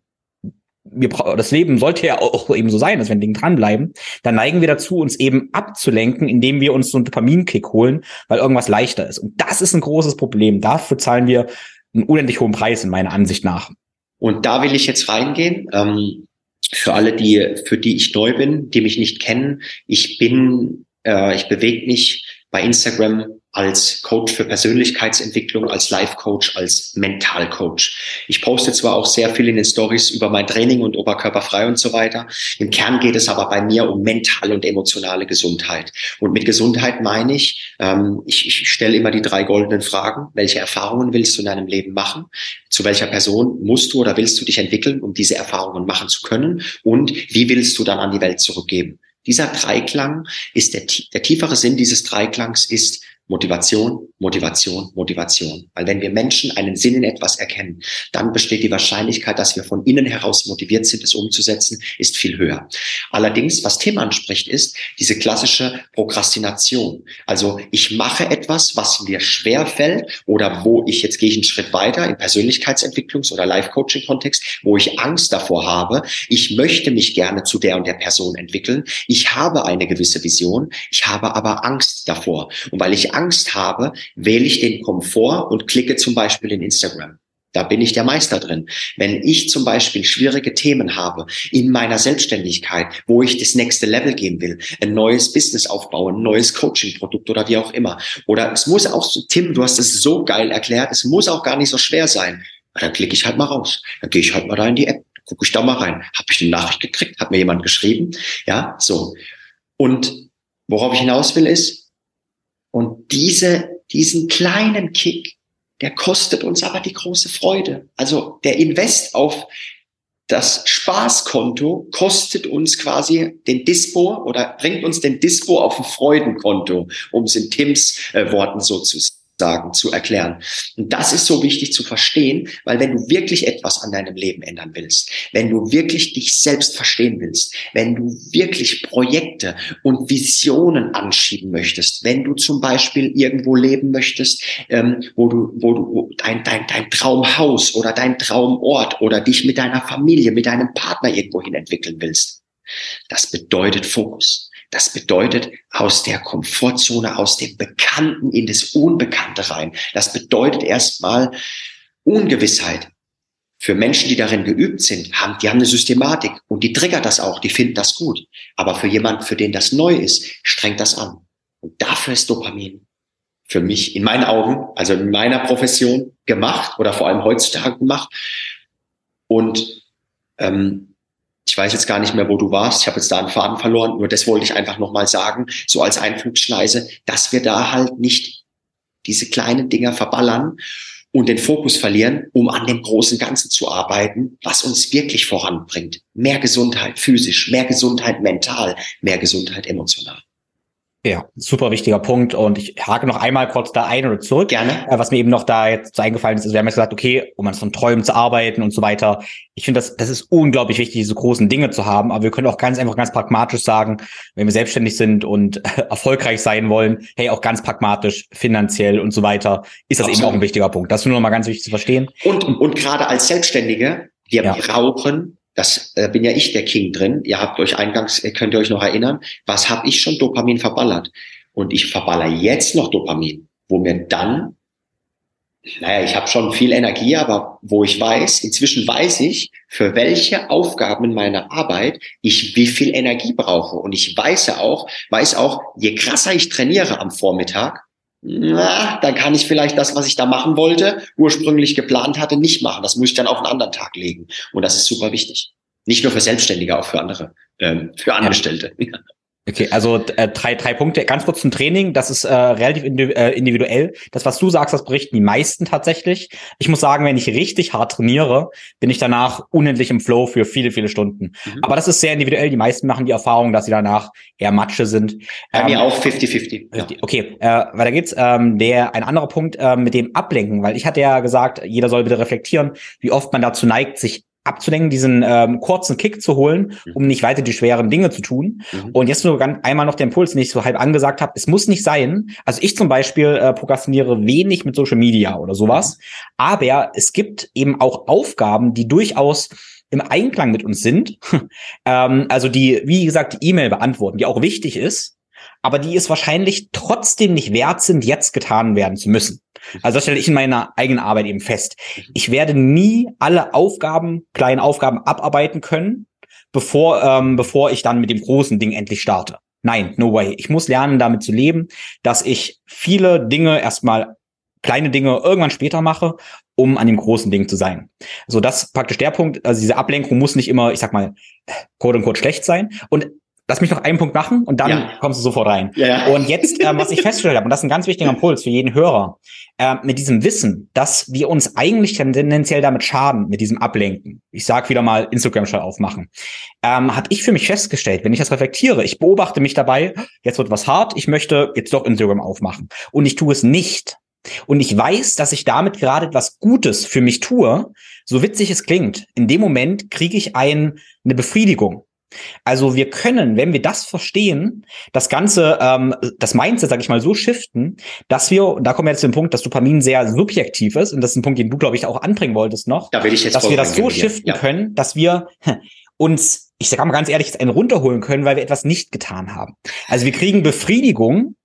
wir, das Leben sollte ja auch eben so sein, dass wenn Dinge dranbleiben, dann neigen wir dazu, uns eben abzulenken, indem wir uns so einen Dopaminkick holen, weil irgendwas leichter ist. Und das ist ein großes Problem. Dafür zahlen wir einen unendlich hohen Preis, in meiner Ansicht nach. Und da will ich jetzt reingehen. Ähm, für alle, die, für die ich neu bin, die mich nicht kennen, ich bin äh, ich bewege mich bei Instagram als Coach für Persönlichkeitsentwicklung, als Life-Coach, als Mental-Coach. Ich poste zwar auch sehr viel in den Stories über mein Training und Oberkörperfrei und so weiter. Im Kern geht es aber bei mir um mentale und emotionale Gesundheit. Und mit Gesundheit meine ich, ähm, ich, ich stelle immer die drei goldenen Fragen. Welche Erfahrungen willst du in deinem Leben machen? Zu welcher Person musst du oder willst du dich entwickeln, um diese Erfahrungen machen zu können? Und wie willst du dann an die Welt zurückgeben? Dieser Dreiklang ist der, der tiefere Sinn dieses Dreiklangs ist Motivation, Motivation, Motivation. Weil wenn wir Menschen einen Sinn in etwas erkennen, dann besteht die Wahrscheinlichkeit, dass wir von innen heraus motiviert sind, es umzusetzen, ist viel höher. Allerdings, was Tim anspricht, ist diese klassische Prokrastination. Also ich mache etwas, was mir schwer fällt oder wo ich, jetzt gehe ich einen Schritt weiter im Persönlichkeitsentwicklungs- oder Life-Coaching-Kontext, wo ich Angst davor habe. Ich möchte mich gerne zu der und der Person entwickeln. Ich habe eine gewisse Vision. Ich habe aber Angst davor. Und weil ich Angst habe, wähle ich den Komfort und klicke zum Beispiel in Instagram. Da bin ich der Meister drin. Wenn ich zum Beispiel schwierige Themen habe in meiner Selbstständigkeit, wo ich das nächste Level gehen will, ein neues Business aufbauen, ein neues Coaching-Produkt oder wie auch immer. Oder es muss auch, Tim, du hast es so geil erklärt, es muss auch gar nicht so schwer sein. Dann klicke ich halt mal raus. Dann gehe ich halt mal da in die App, gucke ich da mal rein. Habe ich eine Nachricht gekriegt? Hat mir jemand geschrieben? Ja, so. Und worauf ich hinaus will ist, und diese, diesen kleinen Kick, der kostet uns aber die große Freude. Also der Invest auf das Spaßkonto kostet uns quasi den Dispo oder bringt uns den Dispo auf ein Freudenkonto, um es in Tims äh, Worten so zu sagen, zu erklären. Und das ist so wichtig zu verstehen, weil wenn du wirklich etwas an deinem Leben ändern willst, wenn du wirklich dich selbst verstehen willst, wenn du wirklich Projekte und Visionen anschieben möchtest, wenn du zum Beispiel irgendwo leben möchtest, ähm, wo du, wo du dein, dein, dein Traumhaus oder dein Traumort oder dich mit deiner Familie, mit deinem Partner irgendwo hin entwickeln willst, das bedeutet Fokus. Das bedeutet aus der Komfortzone, aus dem Bekannten in das Unbekannte rein. Das bedeutet erstmal Ungewissheit. Für Menschen, die darin geübt sind, haben, die haben eine Systematik und die triggert das auch, die finden das gut. Aber für jemanden, für den das neu ist, strengt das an. Und dafür ist Dopamin für mich in meinen Augen, also in meiner Profession gemacht oder vor allem heutzutage gemacht. Und ähm, weiß jetzt gar nicht mehr, wo du warst. Ich habe jetzt da einen Faden verloren. Nur das wollte ich einfach nochmal sagen, so als Einflugschneise, dass wir da halt nicht diese kleinen Dinger verballern und den Fokus verlieren, um an dem großen Ganzen zu arbeiten, was uns wirklich voranbringt. Mehr Gesundheit physisch, mehr Gesundheit mental, mehr Gesundheit emotional. Ja, super wichtiger Punkt. Und ich hake noch einmal kurz da ein oder zurück. Gerne. Äh, was mir eben noch da jetzt so eingefallen ist, also wir haben jetzt gesagt, okay, um an von Träumen zu arbeiten und so weiter. Ich finde, das, das ist unglaublich wichtig, diese großen Dinge zu haben. Aber wir können auch ganz einfach ganz pragmatisch sagen, wenn wir selbstständig sind und erfolgreich sein wollen, hey, auch ganz pragmatisch, finanziell und so weiter, ist das Absolut. eben auch ein wichtiger Punkt. Das ist nur noch mal ganz wichtig zu verstehen. Und, und, und gerade als Selbstständige, wir ja. brauchen das äh, bin ja ich der King drin. Ihr habt euch eingangs, äh, könnt ihr euch noch erinnern, was habe ich schon Dopamin verballert? Und ich verballer jetzt noch Dopamin, wo mir dann, naja, ich habe schon viel Energie, aber wo ich weiß, inzwischen weiß ich, für welche Aufgaben in meiner Arbeit ich wie viel Energie brauche. Und ich weiß ja auch, weiß auch, je krasser ich trainiere am Vormittag, na, dann kann ich vielleicht das, was ich da machen wollte, ursprünglich geplant hatte, nicht machen. Das muss ich dann auf einen anderen Tag legen. Und das ist super wichtig. Nicht nur für Selbstständige, auch für andere, ähm, für Angestellte. Ja. Okay, also äh, drei, drei Punkte. Ganz kurz zum Training. Das ist äh, relativ äh, individuell. Das, was du sagst, das berichten die meisten tatsächlich. Ich muss sagen, wenn ich richtig hart trainiere, bin ich danach unendlich im Flow für viele, viele Stunden. Mhm. Aber das ist sehr individuell. Die meisten machen die Erfahrung, dass sie danach eher Matsche sind. Bei ähm, mir auch 50-50. Ja. Okay, äh, weiter geht's. Ähm, der ein anderer Punkt äh, mit dem Ablenken, weil ich hatte ja gesagt, jeder soll bitte reflektieren, wie oft man dazu neigt, sich abzulenken, diesen ähm, kurzen Kick zu holen, mhm. um nicht weiter die schweren Dinge zu tun. Mhm. Und jetzt nur ganz einmal noch der Impuls, den ich so halb angesagt habe, es muss nicht sein. Also ich zum Beispiel äh, prokrastiniere wenig mit Social Media oder sowas, mhm. aber es gibt eben auch Aufgaben, die durchaus im Einklang mit uns sind. ähm, also die, wie gesagt, die E-Mail beantworten, die auch wichtig ist, aber die es wahrscheinlich trotzdem nicht wert sind, jetzt getan werden zu müssen. Also das stelle ich in meiner eigenen Arbeit eben fest. Ich werde nie alle Aufgaben, kleinen Aufgaben abarbeiten können, bevor, ähm, bevor ich dann mit dem großen Ding endlich starte. Nein, no way. Ich muss lernen, damit zu leben, dass ich viele Dinge erstmal kleine Dinge irgendwann später mache, um an dem großen Ding zu sein. So, das ist praktisch der Punkt. Also diese Ablenkung muss nicht immer, ich sag mal, quote unquote schlecht sein. Und Lass mich noch einen Punkt machen und dann ja. kommst du sofort rein. Ja. Und jetzt, ähm, was ich festgestellt habe, und das ist ein ganz wichtiger Impuls für jeden Hörer, äh, mit diesem Wissen, dass wir uns eigentlich tendenziell damit schaden, mit diesem Ablenken. Ich sag wieder mal Instagram-Schall aufmachen. Ähm, hat ich für mich festgestellt, wenn ich das reflektiere, ich beobachte mich dabei, jetzt wird was hart, ich möchte jetzt doch Instagram aufmachen. Und ich tue es nicht. Und ich weiß, dass ich damit gerade etwas Gutes für mich tue, so witzig es klingt. In dem Moment kriege ich ein, eine Befriedigung. Also wir können, wenn wir das verstehen, das Ganze, ähm, das Mindset, sag ich mal, so shiften, dass wir, da kommen wir jetzt zu dem Punkt, dass Dopamin sehr subjektiv ist, und das ist ein Punkt, den du, glaube ich, auch anbringen wolltest noch, da will ich jetzt dass wir das so shiften ja. können, dass wir uns, ich sage mal ganz ehrlich, einen runterholen können, weil wir etwas nicht getan haben. Also wir kriegen Befriedigung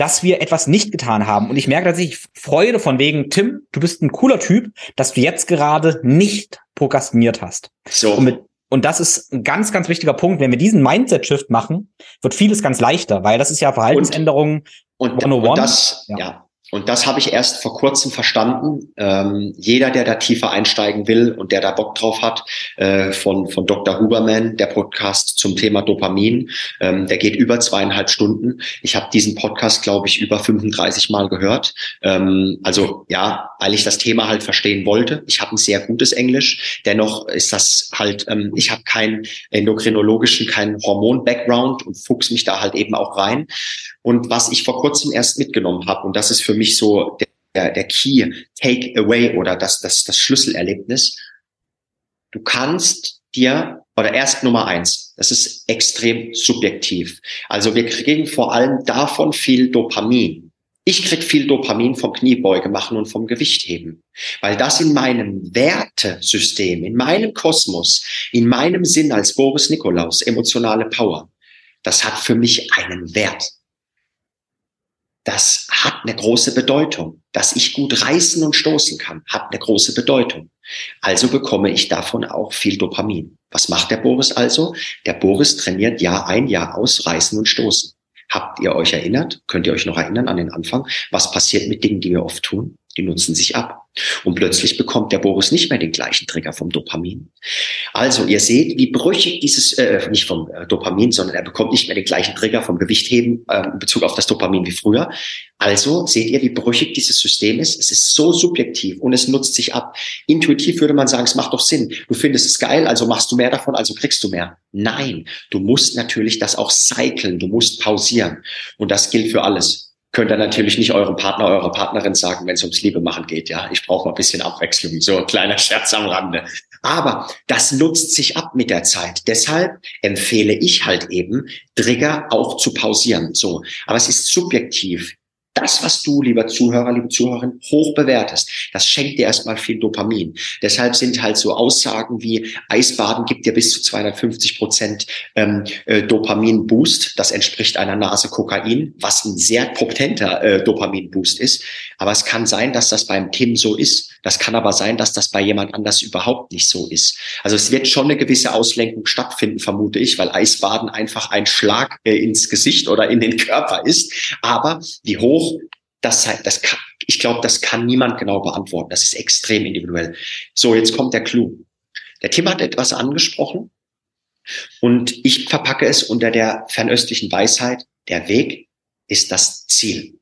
dass wir etwas nicht getan haben. Und ich merke tatsächlich Freude von wegen, Tim, du bist ein cooler Typ, dass du jetzt gerade nicht prokrastiniert hast. So. Und, mit, und das ist ein ganz, ganz wichtiger Punkt. Wenn wir diesen Mindset-Shift machen, wird vieles ganz leichter, weil das ist ja Verhaltensänderungen. Und, und, und das, ja. ja. Und das habe ich erst vor kurzem verstanden. Ähm, jeder, der da tiefer einsteigen will und der da Bock drauf hat, äh, von, von Dr. Huberman, der Podcast zum Thema Dopamin, ähm, der geht über zweieinhalb Stunden. Ich habe diesen Podcast, glaube ich, über 35 Mal gehört. Ähm, also ja, weil ich das Thema halt verstehen wollte. Ich habe ein sehr gutes Englisch. Dennoch ist das halt, ähm, ich habe keinen endokrinologischen, keinen Hormon-Background und fuchs mich da halt eben auch rein. Und was ich vor kurzem erst mitgenommen habe, und das ist für mich so der, der Key Takeaway oder das, das, das Schlüsselerlebnis, du kannst dir, oder erst Nummer eins, das ist extrem subjektiv. Also wir kriegen vor allem davon viel Dopamin. Ich krieg viel Dopamin vom Kniebeuge machen und vom Gewichtheben, weil das in meinem Wertesystem, in meinem Kosmos, in meinem Sinn als Boris Nikolaus, emotionale Power, das hat für mich einen Wert das hat eine große Bedeutung. Dass ich gut reißen und stoßen kann, hat eine große Bedeutung. Also bekomme ich davon auch viel Dopamin. Was macht der Boris also? Der Boris trainiert Jahr ein, Jahr aus, reißen und stoßen. Habt ihr euch erinnert? Könnt ihr euch noch erinnern an den Anfang? Was passiert mit Dingen, die wir oft tun? Die nutzen sich ab. Und plötzlich bekommt der Boris nicht mehr den gleichen Trigger vom Dopamin. Also ihr seht, wie brüchig dieses, äh, nicht vom äh, Dopamin, sondern er bekommt nicht mehr den gleichen Trigger vom Gewichtheben äh, in Bezug auf das Dopamin wie früher. Also seht ihr, wie brüchig dieses System ist. Es ist so subjektiv und es nutzt sich ab. Intuitiv würde man sagen, es macht doch Sinn. Du findest es geil, also machst du mehr davon, also kriegst du mehr. Nein, du musst natürlich das auch cyclen, du musst pausieren. Und das gilt für alles könnt ihr natürlich nicht eurem Partner, eurer Partnerin sagen, wenn es ums Liebe machen geht. Ja, ich brauche mal ein bisschen Abwechslung. So ein kleiner Scherz am Rande. Aber das nutzt sich ab mit der Zeit. Deshalb empfehle ich halt eben, Trigger auch zu pausieren. So. Aber es ist subjektiv das, was du, lieber Zuhörer, liebe Zuhörerin, hoch bewertest, das schenkt dir erstmal viel Dopamin. Deshalb sind halt so Aussagen wie Eisbaden gibt dir bis zu 250 Prozent ähm, äh, Dopamin-Boost. Das entspricht einer Nase Kokain, was ein sehr potenter äh, Dopamin-Boost ist. Aber es kann sein, dass das beim Tim so ist. Das kann aber sein, dass das bei jemand anders überhaupt nicht so ist. Also es wird schon eine gewisse Auslenkung stattfinden, vermute ich, weil Eisbaden einfach ein Schlag äh, ins Gesicht oder in den Körper ist. Aber wie hoch das, das kann, ich glaube, das kann niemand genau beantworten. Das ist extrem individuell. So, jetzt kommt der Clou. Der Tim hat etwas angesprochen und ich verpacke es unter der fernöstlichen Weisheit. Der Weg ist das Ziel.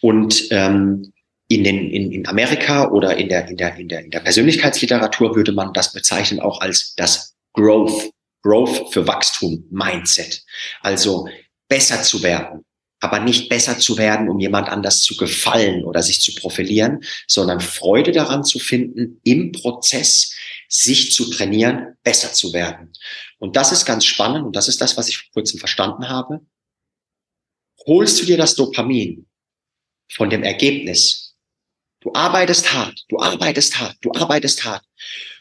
Und ähm, in, den, in, in Amerika oder in der, in, der, in, der, in der Persönlichkeitsliteratur würde man das bezeichnen auch als das Growth, Growth für Wachstum, Mindset. Also besser zu werden, aber nicht besser zu werden, um jemand anders zu gefallen oder sich zu profilieren, sondern Freude daran zu finden, im Prozess sich zu trainieren, besser zu werden. Und das ist ganz spannend und das ist das, was ich vor kurzem verstanden habe. Holst du dir das Dopamin von dem Ergebnis Du arbeitest hart, du arbeitest hart, du arbeitest hart.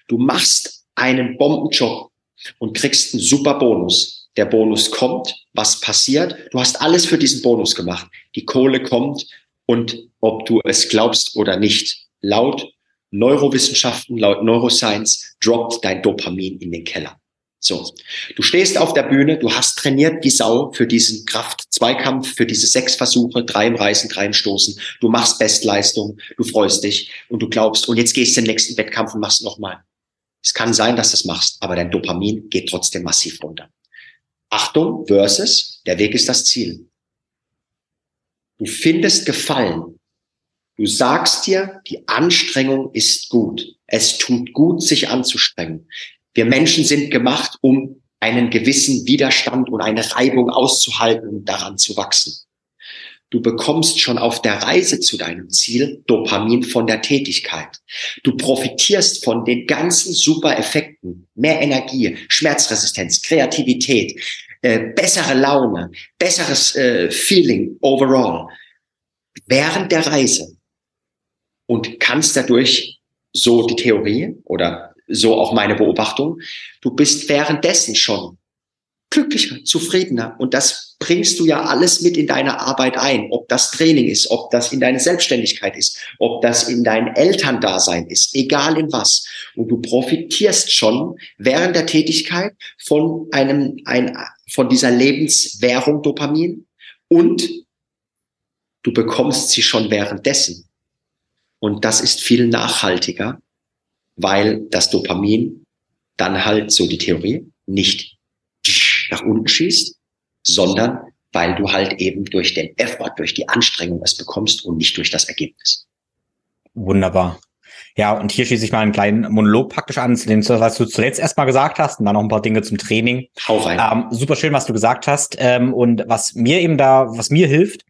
Du machst einen Bombenjob und kriegst einen super Bonus. Der Bonus kommt, was passiert? Du hast alles für diesen Bonus gemacht. Die Kohle kommt und ob du es glaubst oder nicht, laut Neurowissenschaften, laut Neuroscience droppt dein Dopamin in den Keller. So, du stehst auf der Bühne, du hast trainiert wie Sau für diesen Kraft-Zweikampf, für diese sechs Versuche, drei im Reißen, drei im Stoßen. Du machst Bestleistung, du freust dich und du glaubst, und jetzt gehst du den nächsten Wettkampf und machst nochmal. Es kann sein, dass du es machst, aber dein Dopamin geht trotzdem massiv runter. Achtung, versus, der Weg ist das Ziel. Du findest Gefallen. Du sagst dir, die Anstrengung ist gut. Es tut gut, sich anzustrengen. Wir Menschen sind gemacht, um einen gewissen Widerstand und eine Reibung auszuhalten und daran zu wachsen. Du bekommst schon auf der Reise zu deinem Ziel Dopamin von der Tätigkeit. Du profitierst von den ganzen super Effekten, mehr Energie, Schmerzresistenz, Kreativität, äh, bessere Laune, besseres äh, Feeling overall während der Reise und kannst dadurch so die Theorie oder so auch meine Beobachtung. Du bist währenddessen schon glücklicher, zufriedener. Und das bringst du ja alles mit in deine Arbeit ein. Ob das Training ist, ob das in deine Selbstständigkeit ist, ob das in dein Elterndasein ist, egal in was. Und du profitierst schon während der Tätigkeit von einem, ein, von dieser Lebenswährung Dopamin und du bekommst sie schon währenddessen. Und das ist viel nachhaltiger, weil das Dopamin dann halt, so die Theorie, nicht nach unten schießt, sondern weil du halt eben durch den Effort, durch die Anstrengung es bekommst und nicht durch das Ergebnis. Wunderbar. Ja, und hier schließe ich mal einen kleinen Monolog praktisch an, zu dem, was du zuletzt erstmal gesagt hast, und dann noch ein paar Dinge zum Training. Hau rein. Ähm, super schön, was du gesagt hast. Ähm, und was mir eben da, was mir hilft,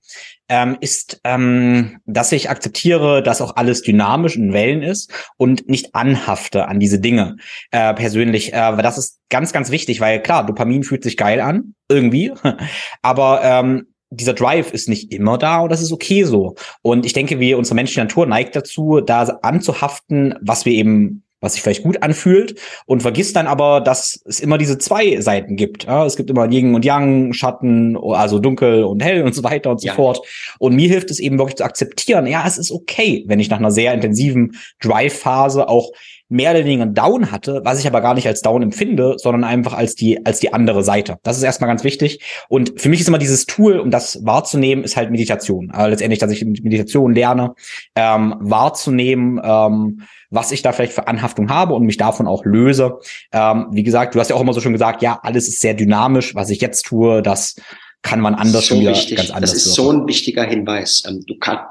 ähm, ist, ähm, dass ich akzeptiere, dass auch alles dynamisch in Wellen ist und nicht anhafte an diese Dinge äh, persönlich. Äh, das ist ganz, ganz wichtig, weil klar, Dopamin fühlt sich geil an, irgendwie, aber ähm, dieser Drive ist nicht immer da und das ist okay so. Und ich denke, wie unsere menschliche Natur neigt dazu, da anzuhaften, was wir eben was sich vielleicht gut anfühlt und vergisst dann aber, dass es immer diese zwei Seiten gibt. Ja, es gibt immer Yin und Yang, Schatten, also dunkel und hell und so weiter und so ja. fort. Und mir hilft es eben wirklich zu akzeptieren, ja, es ist okay, wenn ich nach einer sehr intensiven Drive-Phase auch mehr oder weniger Down hatte, was ich aber gar nicht als Down empfinde, sondern einfach als die, als die andere Seite. Das ist erstmal ganz wichtig. Und für mich ist immer dieses Tool, um das wahrzunehmen, ist halt Meditation. Also letztendlich, dass ich Meditation lerne, ähm, wahrzunehmen, ähm, was ich da vielleicht für Anhaftung habe und mich davon auch löse. Ähm, wie gesagt, du hast ja auch immer so schon gesagt, ja, alles ist sehr dynamisch. Was ich jetzt tue, das kann man anders so wieder wichtig. ganz anders. Das ist so ein wichtiger Hinweis. Ähm, du kannst,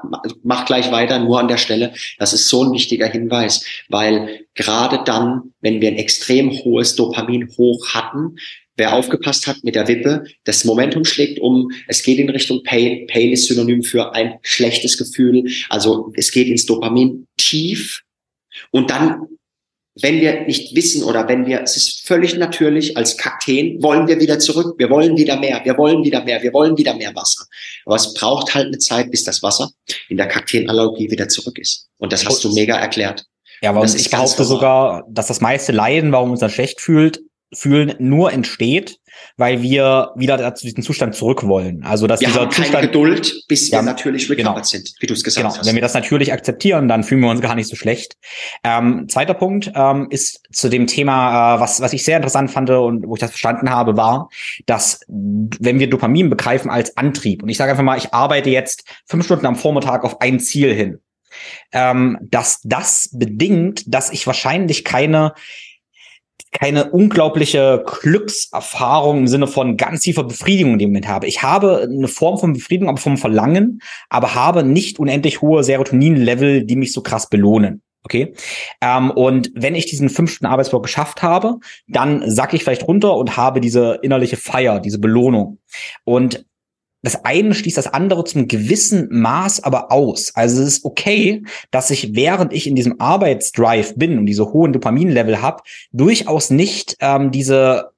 mach gleich weiter, nur an der Stelle. Das ist so ein wichtiger Hinweis, weil gerade dann, wenn wir ein extrem hohes Dopamin hoch hatten, Wer aufgepasst hat mit der Wippe, das Momentum schlägt um, es geht in Richtung Pain. Pain ist synonym für ein schlechtes Gefühl. Also es geht ins Dopamin tief und dann wenn wir nicht wissen oder wenn wir, es ist völlig natürlich, als Kakteen wollen wir wieder zurück, wir wollen wieder mehr, wir wollen wieder mehr, wir wollen wieder mehr Wasser. Aber es braucht halt eine Zeit, bis das Wasser in der Kakteenanalogie wieder zurück ist. Und das hast du mega erklärt. Ja, aber ich behaupte sogar, dass das meiste Leiden, warum uns dann schlecht fühlt, fühlen, nur entsteht, weil wir wieder zu diesem Zustand zurück wollen. Also dass wir dieser haben keine Zustand, Geduld, bis wir natürlich recovered genau, sind, wie du es gesagt genau. hast. Wenn wir das natürlich akzeptieren, dann fühlen wir uns gar nicht so schlecht. Ähm, zweiter Punkt ähm, ist zu dem Thema, äh, was was ich sehr interessant fand und wo ich das verstanden habe, war, dass wenn wir Dopamin begreifen als Antrieb und ich sage einfach mal, ich arbeite jetzt fünf Stunden am Vormittag auf ein Ziel hin, ähm, dass das bedingt, dass ich wahrscheinlich keine keine unglaubliche Glückserfahrung im Sinne von ganz tiefer Befriedigung in dem Moment habe. Ich habe eine Form von Befriedigung, aber vom Verlangen, aber habe nicht unendlich hohe Serotonin-Level, die mich so krass belohnen. Okay. Ähm, und wenn ich diesen fünften Arbeitsblock geschafft habe, dann sack ich vielleicht runter und habe diese innerliche Feier, diese Belohnung. Und das eine schließt das andere zum gewissen Maß aber aus. Also es ist okay, dass ich, während ich in diesem Arbeitsdrive bin und diese hohen Dopaminlevel habe, durchaus nicht ähm, diese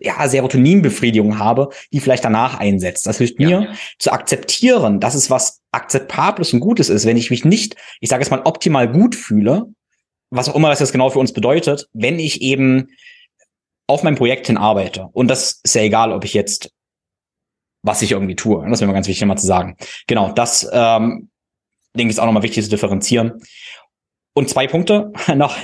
ja, Serotoninbefriedigung habe, die vielleicht danach einsetzt. Das hilft mir ja. zu akzeptieren, dass es was akzeptables und Gutes ist, wenn ich mich nicht, ich sage jetzt mal, optimal gut fühle, was auch immer das jetzt genau für uns bedeutet, wenn ich eben auf mein Projekt hin arbeite. Und das ist ja egal, ob ich jetzt was ich irgendwie tue. Das ist mir ganz wichtig, mal zu sagen. Genau, das ähm, denke ich ist auch nochmal wichtig zu differenzieren. Und zwei Punkte noch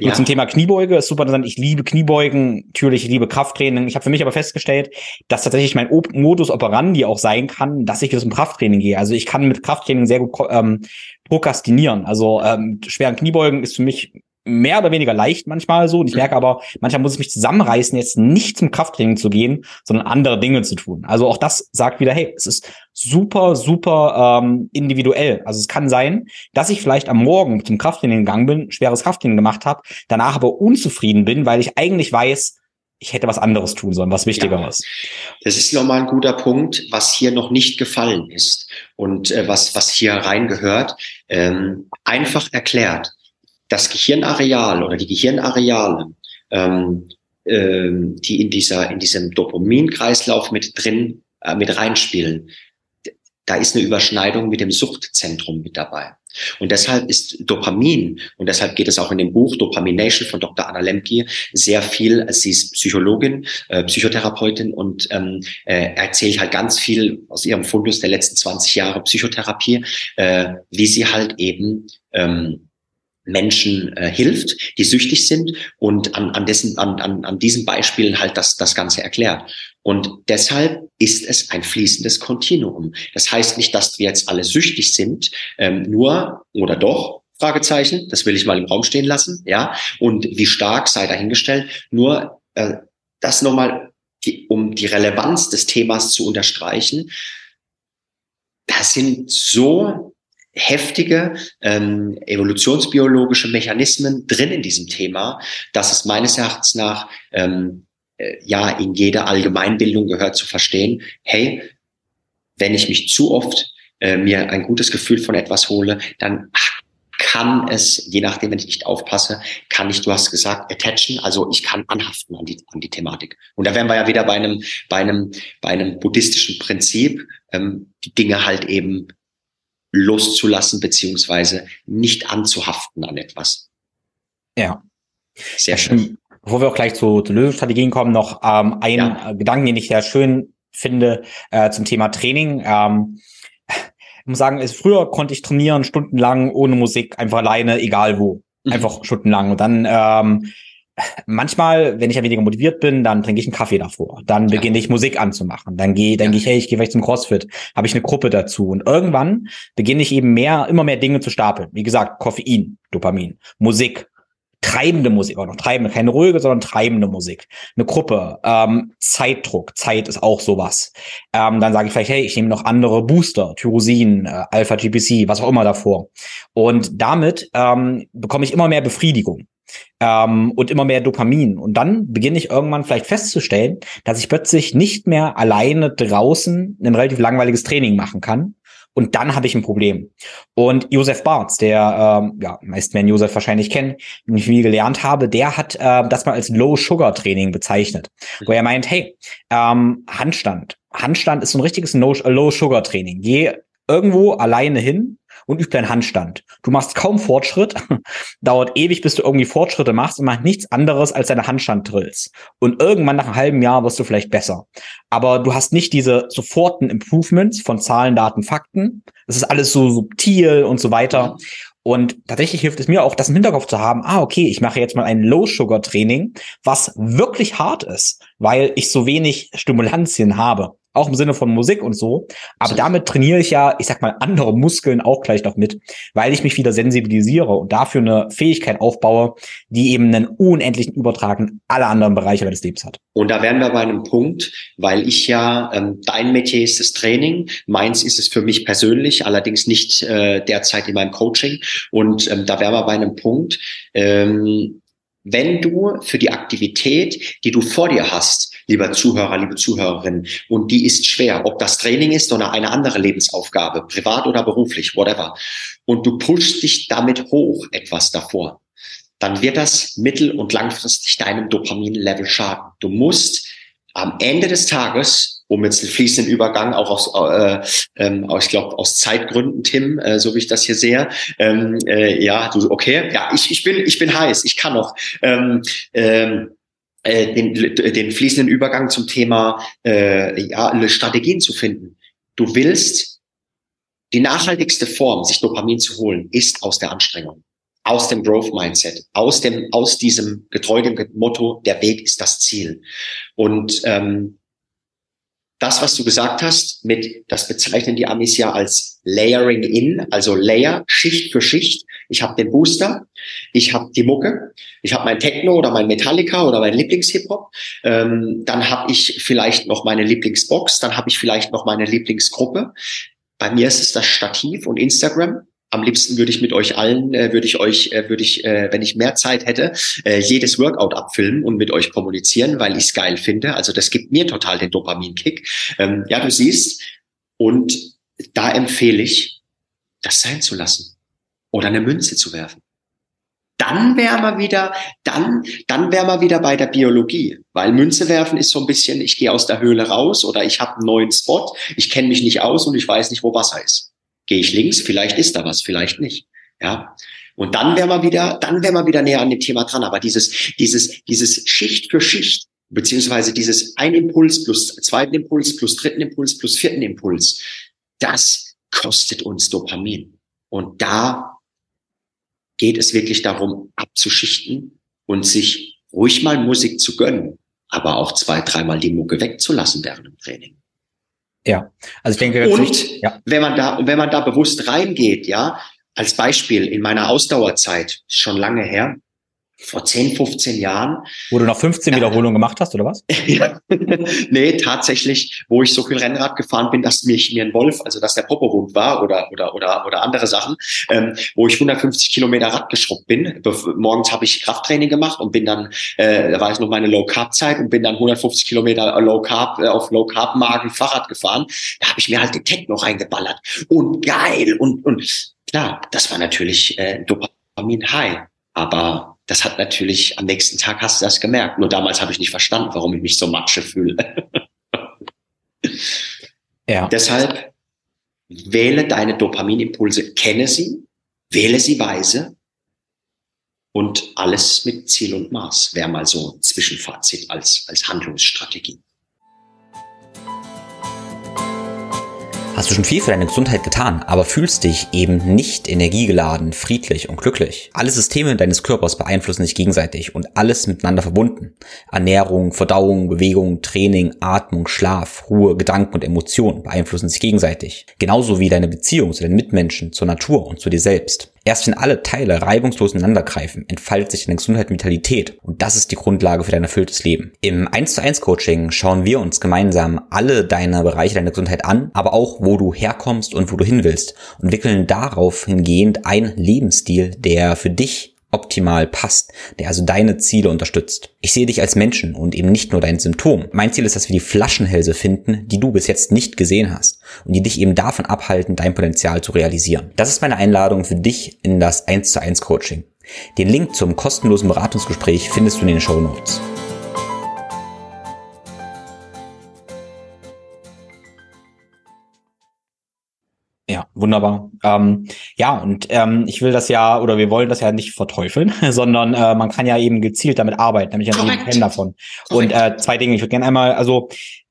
ja. zum Thema Kniebeuge. Ist super interessant. Ich liebe Kniebeugen, natürlich, ich liebe Krafttraining. Ich habe für mich aber festgestellt, dass tatsächlich mein Op Modus operandi auch sein kann, dass ich wieder zum Krafttraining gehe. Also ich kann mit Krafttraining sehr gut ähm, prokrastinieren. Also ähm, schweren Kniebeugen ist für mich mehr oder weniger leicht manchmal so. Und ich mhm. merke aber, manchmal muss ich mich zusammenreißen, jetzt nicht zum Krafttraining zu gehen, sondern andere Dinge zu tun. Also auch das sagt wieder, hey, es ist super, super ähm, individuell. Also es kann sein, dass ich vielleicht am Morgen zum Krafttraining gegangen bin, schweres Krafttraining gemacht habe, danach aber unzufrieden bin, weil ich eigentlich weiß, ich hätte was anderes tun sollen, was wichtiger ja, ist. Das ist nochmal ein guter Punkt, was hier noch nicht gefallen ist und äh, was, was hier reingehört. Ähm, einfach erklärt das Gehirnareal oder die Gehirnareale, ähm, ähm, die in dieser in diesem Dopaminkreislauf mit drin äh, mit reinspielen, da ist eine Überschneidung mit dem Suchtzentrum mit dabei. Und deshalb ist Dopamin, und deshalb geht es auch in dem Buch Dopamination von Dr. Anna Lemke sehr viel, sie ist Psychologin, äh, Psychotherapeutin und ähm, äh, erzählt halt ganz viel aus ihrem Fundus der letzten 20 Jahre Psychotherapie, äh, wie sie halt eben ähm, Menschen äh, hilft, die süchtig sind und an, an, dessen, an, an, an diesen Beispielen halt das, das Ganze erklärt. Und deshalb ist es ein fließendes Kontinuum. Das heißt nicht, dass wir jetzt alle süchtig sind, ähm, nur oder doch, Fragezeichen, das will ich mal im Raum stehen lassen, ja, und wie stark sei dahingestellt, nur äh, das nochmal, die, um die Relevanz des Themas zu unterstreichen, das sind so heftige ähm, evolutionsbiologische Mechanismen drin in diesem Thema, dass es meines Erachtens nach ähm, äh, ja in jeder Allgemeinbildung gehört zu verstehen, hey, wenn ich mich zu oft äh, mir ein gutes Gefühl von etwas hole, dann kann es, je nachdem, wenn ich nicht aufpasse, kann ich, du hast gesagt, attachen, also ich kann anhaften an die, an die Thematik. Und da wären wir ja wieder bei einem, bei einem, bei einem buddhistischen Prinzip, ähm, die Dinge halt eben loszulassen, beziehungsweise nicht anzuhaften an etwas. Ja. Sehr schön. Bevor wir auch gleich zu, zu Lösungsstrategien kommen, noch ähm, ein ja. Gedanken, den ich sehr schön finde äh, zum Thema Training. Ähm, ich muss sagen, ist, früher konnte ich trainieren stundenlang ohne Musik, einfach alleine, egal wo. Mhm. Einfach stundenlang. Und dann ähm, manchmal, wenn ich ja weniger motiviert bin, dann trinke ich einen Kaffee davor. Dann ja. beginne ich Musik anzumachen. Dann gehe, dann ja. gehe ich, hey, ich gehe vielleicht zum CrossFit. Habe ich eine Gruppe dazu. Und irgendwann beginne ich eben mehr, immer mehr Dinge zu stapeln. Wie gesagt, Koffein, Dopamin, Musik, treibende Musik, auch noch treibende, keine ruhige, sondern treibende Musik. Eine Gruppe, ähm, Zeitdruck, Zeit ist auch sowas. Ähm, dann sage ich vielleicht, hey, ich nehme noch andere Booster, Tyrosin, äh, Alpha-GPC, was auch immer davor. Und damit ähm, bekomme ich immer mehr Befriedigung ähm, und immer mehr Dopamin. Und dann beginne ich irgendwann vielleicht festzustellen, dass ich plötzlich nicht mehr alleine draußen ein relativ langweiliges Training machen kann. Und dann habe ich ein Problem. Und Josef Bartz, der ähm, ja meist Menschen Josef wahrscheinlich kennen, den ich viel gelernt habe, der hat äh, das mal als Low-Sugar-Training bezeichnet, wo er meint, hey, ähm, Handstand. Handstand ist so ein richtiges Low-Sugar-Training. Geh irgendwo alleine hin und üb deinen Handstand. Du machst kaum Fortschritt, dauert ewig, bis du irgendwie Fortschritte machst und machst nichts anderes als deine Handstand-Drills. Und irgendwann nach einem halben Jahr wirst du vielleicht besser. Aber du hast nicht diese soforten Improvements von Zahlen, Daten, Fakten. Das ist alles so subtil und so weiter. Und tatsächlich hilft es mir auch, das im Hinterkopf zu haben, ah, okay, ich mache jetzt mal ein Low-Sugar-Training, was wirklich hart ist, weil ich so wenig Stimulantien habe auch im Sinne von Musik und so. Aber damit trainiere ich ja, ich sag mal, andere Muskeln auch gleich noch mit, weil ich mich wieder sensibilisiere und dafür eine Fähigkeit aufbaue, die eben einen unendlichen Übertrag in alle anderen Bereiche meines Lebens hat. Und da wären wir bei einem Punkt, weil ich ja, ähm, dein Metier ist das Training, meins ist es für mich persönlich, allerdings nicht äh, derzeit in meinem Coaching. Und ähm, da wären wir bei einem Punkt, ähm, wenn du für die Aktivität, die du vor dir hast, lieber Zuhörer, liebe Zuhörerin, und die ist schwer, ob das Training ist oder eine andere Lebensaufgabe, privat oder beruflich, whatever, und du pushst dich damit hoch etwas davor, dann wird das mittel- und langfristig deinem Dopamin-Level schaden. Du musst am Ende des Tages um jetzt den fließenden Übergang auch aus, äh, ähm, ich glaube aus Zeitgründen, Tim, äh, so wie ich das hier sehe. Ähm, äh, ja, du, okay, ja, ich, ich bin, ich bin heiß, ich kann noch. Ähm, ähm, äh, den, den fließenden Übergang zum Thema äh, ja, Strategien zu finden. Du willst die nachhaltigste Form, sich Dopamin zu holen, ist aus der Anstrengung, aus dem Growth Mindset, aus dem, aus diesem getreu Motto: Der Weg ist das Ziel. Und ähm, das, was du gesagt hast, mit, das bezeichnen die Amis ja als Layering in, also Layer, Schicht für Schicht. Ich habe den Booster, ich habe die Mucke, ich habe mein Techno oder mein Metallica oder mein Lieblings-Hip-Hop. Ähm, dann habe ich vielleicht noch meine Lieblingsbox, dann habe ich vielleicht noch meine Lieblingsgruppe. Bei mir ist es das Stativ und Instagram am liebsten würde ich mit euch allen, äh, würde ich euch, äh, würde ich, äh, wenn ich mehr Zeit hätte, äh, jedes Workout abfilmen und mit euch kommunizieren, weil ich es geil finde. Also das gibt mir total den Dopaminkick. Ähm, ja, du siehst. Und da empfehle ich, das sein zu lassen oder eine Münze zu werfen. dann wären wir wieder, dann, dann wären wir wieder bei der Biologie. Weil Münze werfen ist so ein bisschen, ich gehe aus der Höhle raus oder ich habe einen neuen Spot, ich kenne mich nicht aus und ich weiß nicht, wo Wasser ist. Gehe ich links, vielleicht ist da was, vielleicht nicht. Ja. Und dann wären wir wieder, dann wären wir wieder näher an dem Thema dran. Aber dieses, dieses, dieses Schicht für Schicht, beziehungsweise dieses ein Impuls plus zweiten Impuls plus dritten Impuls plus vierten Impuls, das kostet uns Dopamin. Und da geht es wirklich darum, abzuschichten und sich ruhig mal Musik zu gönnen, aber auch zwei, dreimal die Mucke wegzulassen während dem Training. Ja, also ich denke, und nicht, ja. wenn man da, wenn man da bewusst reingeht, ja, als Beispiel in meiner Ausdauerzeit, schon lange her, vor 10, 15 Jahren. Wo du noch 15 ja. Wiederholungen gemacht hast, oder was? nee, tatsächlich, wo ich so viel Rennrad gefahren bin, dass mich mir ein Wolf, also dass der Popohund war oder, oder, oder, oder andere Sachen, ähm, wo ich 150 Kilometer Rad geschrubbt bin. Morgens habe ich Krafttraining gemacht und bin dann, äh, da war ich noch meine Low Carb Zeit und bin dann 150 Kilometer Low Carb, äh, auf Low Carb Magen Fahrrad gefahren. Da habe ich mir halt den Techno reingeballert. Und geil und, und klar, das war natürlich äh, Dopamin High. Aber das hat natürlich, am nächsten Tag hast du das gemerkt. Nur damals habe ich nicht verstanden, warum ich mich so matsche fühle. ja. Deshalb wähle deine Dopaminimpulse, kenne sie, wähle sie weise und alles mit Ziel und Maß wäre mal so ein Zwischenfazit als, als Handlungsstrategie. Hast du schon viel für deine Gesundheit getan, aber fühlst dich eben nicht energiegeladen, friedlich und glücklich. Alle Systeme deines Körpers beeinflussen sich gegenseitig und alles miteinander verbunden. Ernährung, Verdauung, Bewegung, Training, Atmung, Schlaf, Ruhe, Gedanken und Emotionen beeinflussen sich gegenseitig. Genauso wie deine Beziehung zu den Mitmenschen, zur Natur und zu dir selbst. Erst wenn alle Teile reibungslos ineinandergreifen, entfaltet sich deine Gesundheit und Vitalität. Und das ist die Grundlage für dein erfülltes Leben. Im 1 zu 1 Coaching schauen wir uns gemeinsam alle deine Bereiche deiner Gesundheit an, aber auch, wo du herkommst und wo du hin willst und entwickeln darauf hingehend einen Lebensstil, der für dich optimal passt, der also deine Ziele unterstützt. Ich sehe dich als Menschen und eben nicht nur dein Symptom. Mein Ziel ist, dass wir die Flaschenhälse finden, die du bis jetzt nicht gesehen hast und die dich eben davon abhalten, dein Potenzial zu realisieren. Das ist meine Einladung für dich in das 1 zu 1 Coaching. Den Link zum kostenlosen Beratungsgespräch findest du in den Show Notes. Wunderbar. Ähm, ja, und ähm, ich will das ja, oder wir wollen das ja nicht verteufeln, sondern äh, man kann ja eben gezielt damit arbeiten, nämlich ein Fan davon. Korrekt. Und äh, zwei Dinge, ich würde gerne einmal, also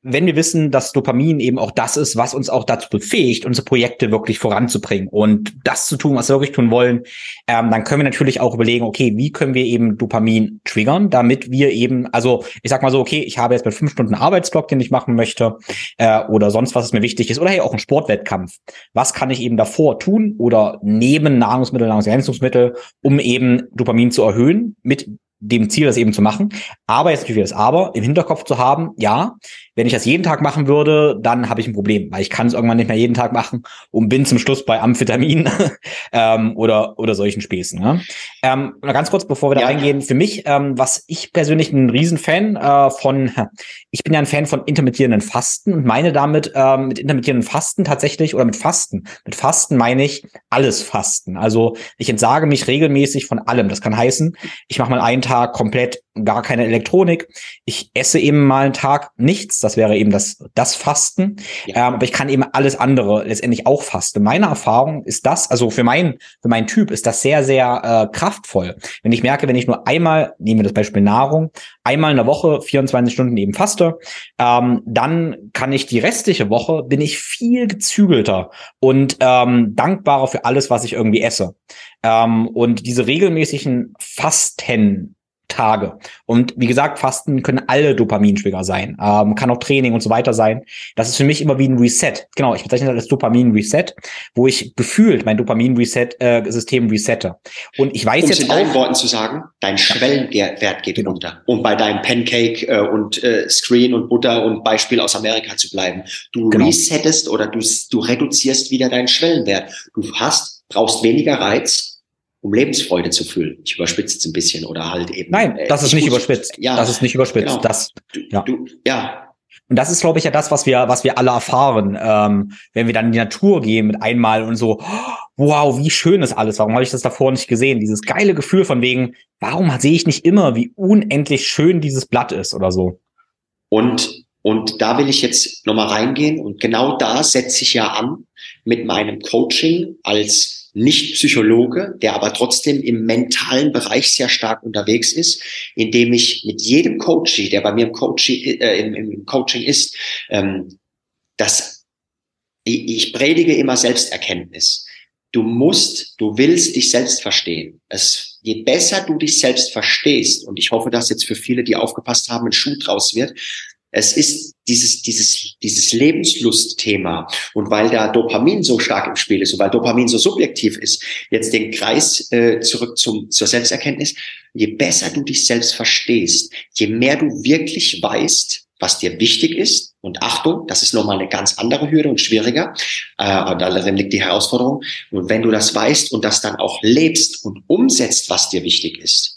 wenn wir wissen, dass Dopamin eben auch das ist, was uns auch dazu befähigt, unsere Projekte wirklich voranzubringen und das zu tun, was wir wirklich tun wollen, ähm, dann können wir natürlich auch überlegen, okay, wie können wir eben Dopamin triggern, damit wir eben, also ich sag mal so, okay, ich habe jetzt mit fünf Stunden Arbeitsblock, den ich machen möchte, äh, oder sonst was, was mir wichtig ist, oder hey, auch ein Sportwettkampf. Was kann ich eben davor tun oder neben Nahrungsmittel, Nahrungsergänzungsmittel, um eben Dopamin zu erhöhen mit dem Ziel, das eben zu machen. Aber jetzt natürlich das Aber im Hinterkopf zu haben, ja, wenn ich das jeden Tag machen würde, dann habe ich ein Problem, weil ich kann es irgendwann nicht mehr jeden Tag machen und bin zum Schluss bei Amphetamin ähm, oder, oder solchen Späßen. Ne? Ähm, ganz kurz, bevor wir da ja. reingehen, für mich, ähm, was ich persönlich ein Riesenfan äh, von, ich bin ja ein Fan von intermittierenden Fasten und meine damit ähm, mit intermittierenden Fasten tatsächlich oder mit Fasten. Mit Fasten meine ich alles Fasten. Also ich entsage mich regelmäßig von allem. Das kann heißen, ich mache mal einen Tag komplett gar keine Elektronik. Ich esse eben mal einen Tag nichts das wäre eben das, das Fasten. Ja. Ähm, aber ich kann eben alles andere letztendlich auch fasten. Meine Erfahrung ist das, also für mein, für meinen Typ ist das sehr, sehr äh, kraftvoll. Wenn ich merke, wenn ich nur einmal, nehmen wir das Beispiel Nahrung, einmal in der Woche 24 Stunden eben faste, ähm, dann kann ich die restliche Woche, bin ich viel gezügelter und ähm, dankbarer für alles, was ich irgendwie esse. Ähm, und diese regelmäßigen Fasten Tage. Und wie gesagt, Fasten können alle Dopamintrigger sein. Ähm, kann auch Training und so weiter sein. Das ist für mich immer wie ein Reset. Genau, ich bezeichne das als Dopamin-Reset, wo ich gefühlt mein Dopamin-Reset-System äh, resette. Und ich weiß um jetzt in deinen Worten zu sagen, dein Schwellenwert geht genau. runter. Um bei deinem Pancake äh, und äh, Screen und Butter und Beispiel aus Amerika zu bleiben. Du genau. resettest oder du, du reduzierst wieder deinen Schwellenwert. Du hast, brauchst weniger Reiz, um Lebensfreude zu fühlen. Ich überspitze es ein bisschen oder halt eben. Nein, äh, das ist nicht überspitzt. Ja, das ist nicht überspitzt. Genau. Das, du, ja. Du, ja. Und das ist, glaube ich, ja das, was wir, was wir alle erfahren, ähm, wenn wir dann in die Natur gehen mit einmal und so, wow, wie schön ist alles. Warum habe ich das davor nicht gesehen? Dieses geile Gefühl von wegen, warum sehe ich nicht immer, wie unendlich schön dieses Blatt ist oder so? Und und da will ich jetzt nochmal reingehen und genau da setze ich ja an mit meinem Coaching als nicht-Psychologe, der aber trotzdem im mentalen Bereich sehr stark unterwegs ist, indem ich mit jedem Coaching, der bei mir im Coaching, äh, im, im Coaching ist, ähm, das, ich predige immer Selbsterkenntnis. Du musst, du willst dich selbst verstehen. Es, je besser du dich selbst verstehst, und ich hoffe, dass jetzt für viele, die aufgepasst haben, ein Schuh draus wird, es ist dieses, dieses, dieses Lebenslustthema. Und weil da Dopamin so stark im Spiel ist und weil Dopamin so subjektiv ist, jetzt den Kreis äh, zurück zum, zur Selbsterkenntnis, je besser du dich selbst verstehst, je mehr du wirklich weißt, was dir wichtig ist, und Achtung, das ist nochmal eine ganz andere Hürde und schwieriger, äh, und darin liegt die Herausforderung. Und wenn du das weißt und das dann auch lebst und umsetzt, was dir wichtig ist,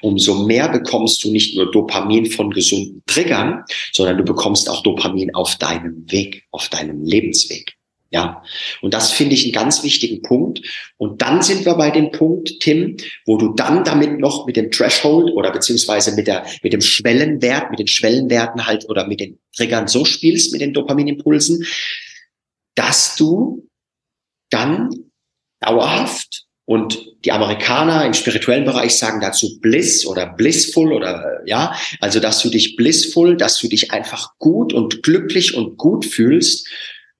umso mehr bekommst du nicht nur Dopamin von gesunden Triggern, sondern du bekommst auch Dopamin auf deinem Weg, auf deinem Lebensweg. Ja, und das finde ich einen ganz wichtigen Punkt. Und dann sind wir bei dem Punkt, Tim, wo du dann damit noch mit dem Threshold oder beziehungsweise mit der, mit dem Schwellenwert, mit den Schwellenwerten halt oder mit den Triggern so spielst, mit den Dopaminimpulsen, dass du dann dauerhaft und die Amerikaner im spirituellen Bereich sagen dazu Bliss oder blissful oder ja, also dass du dich blissful, dass du dich einfach gut und glücklich und gut fühlst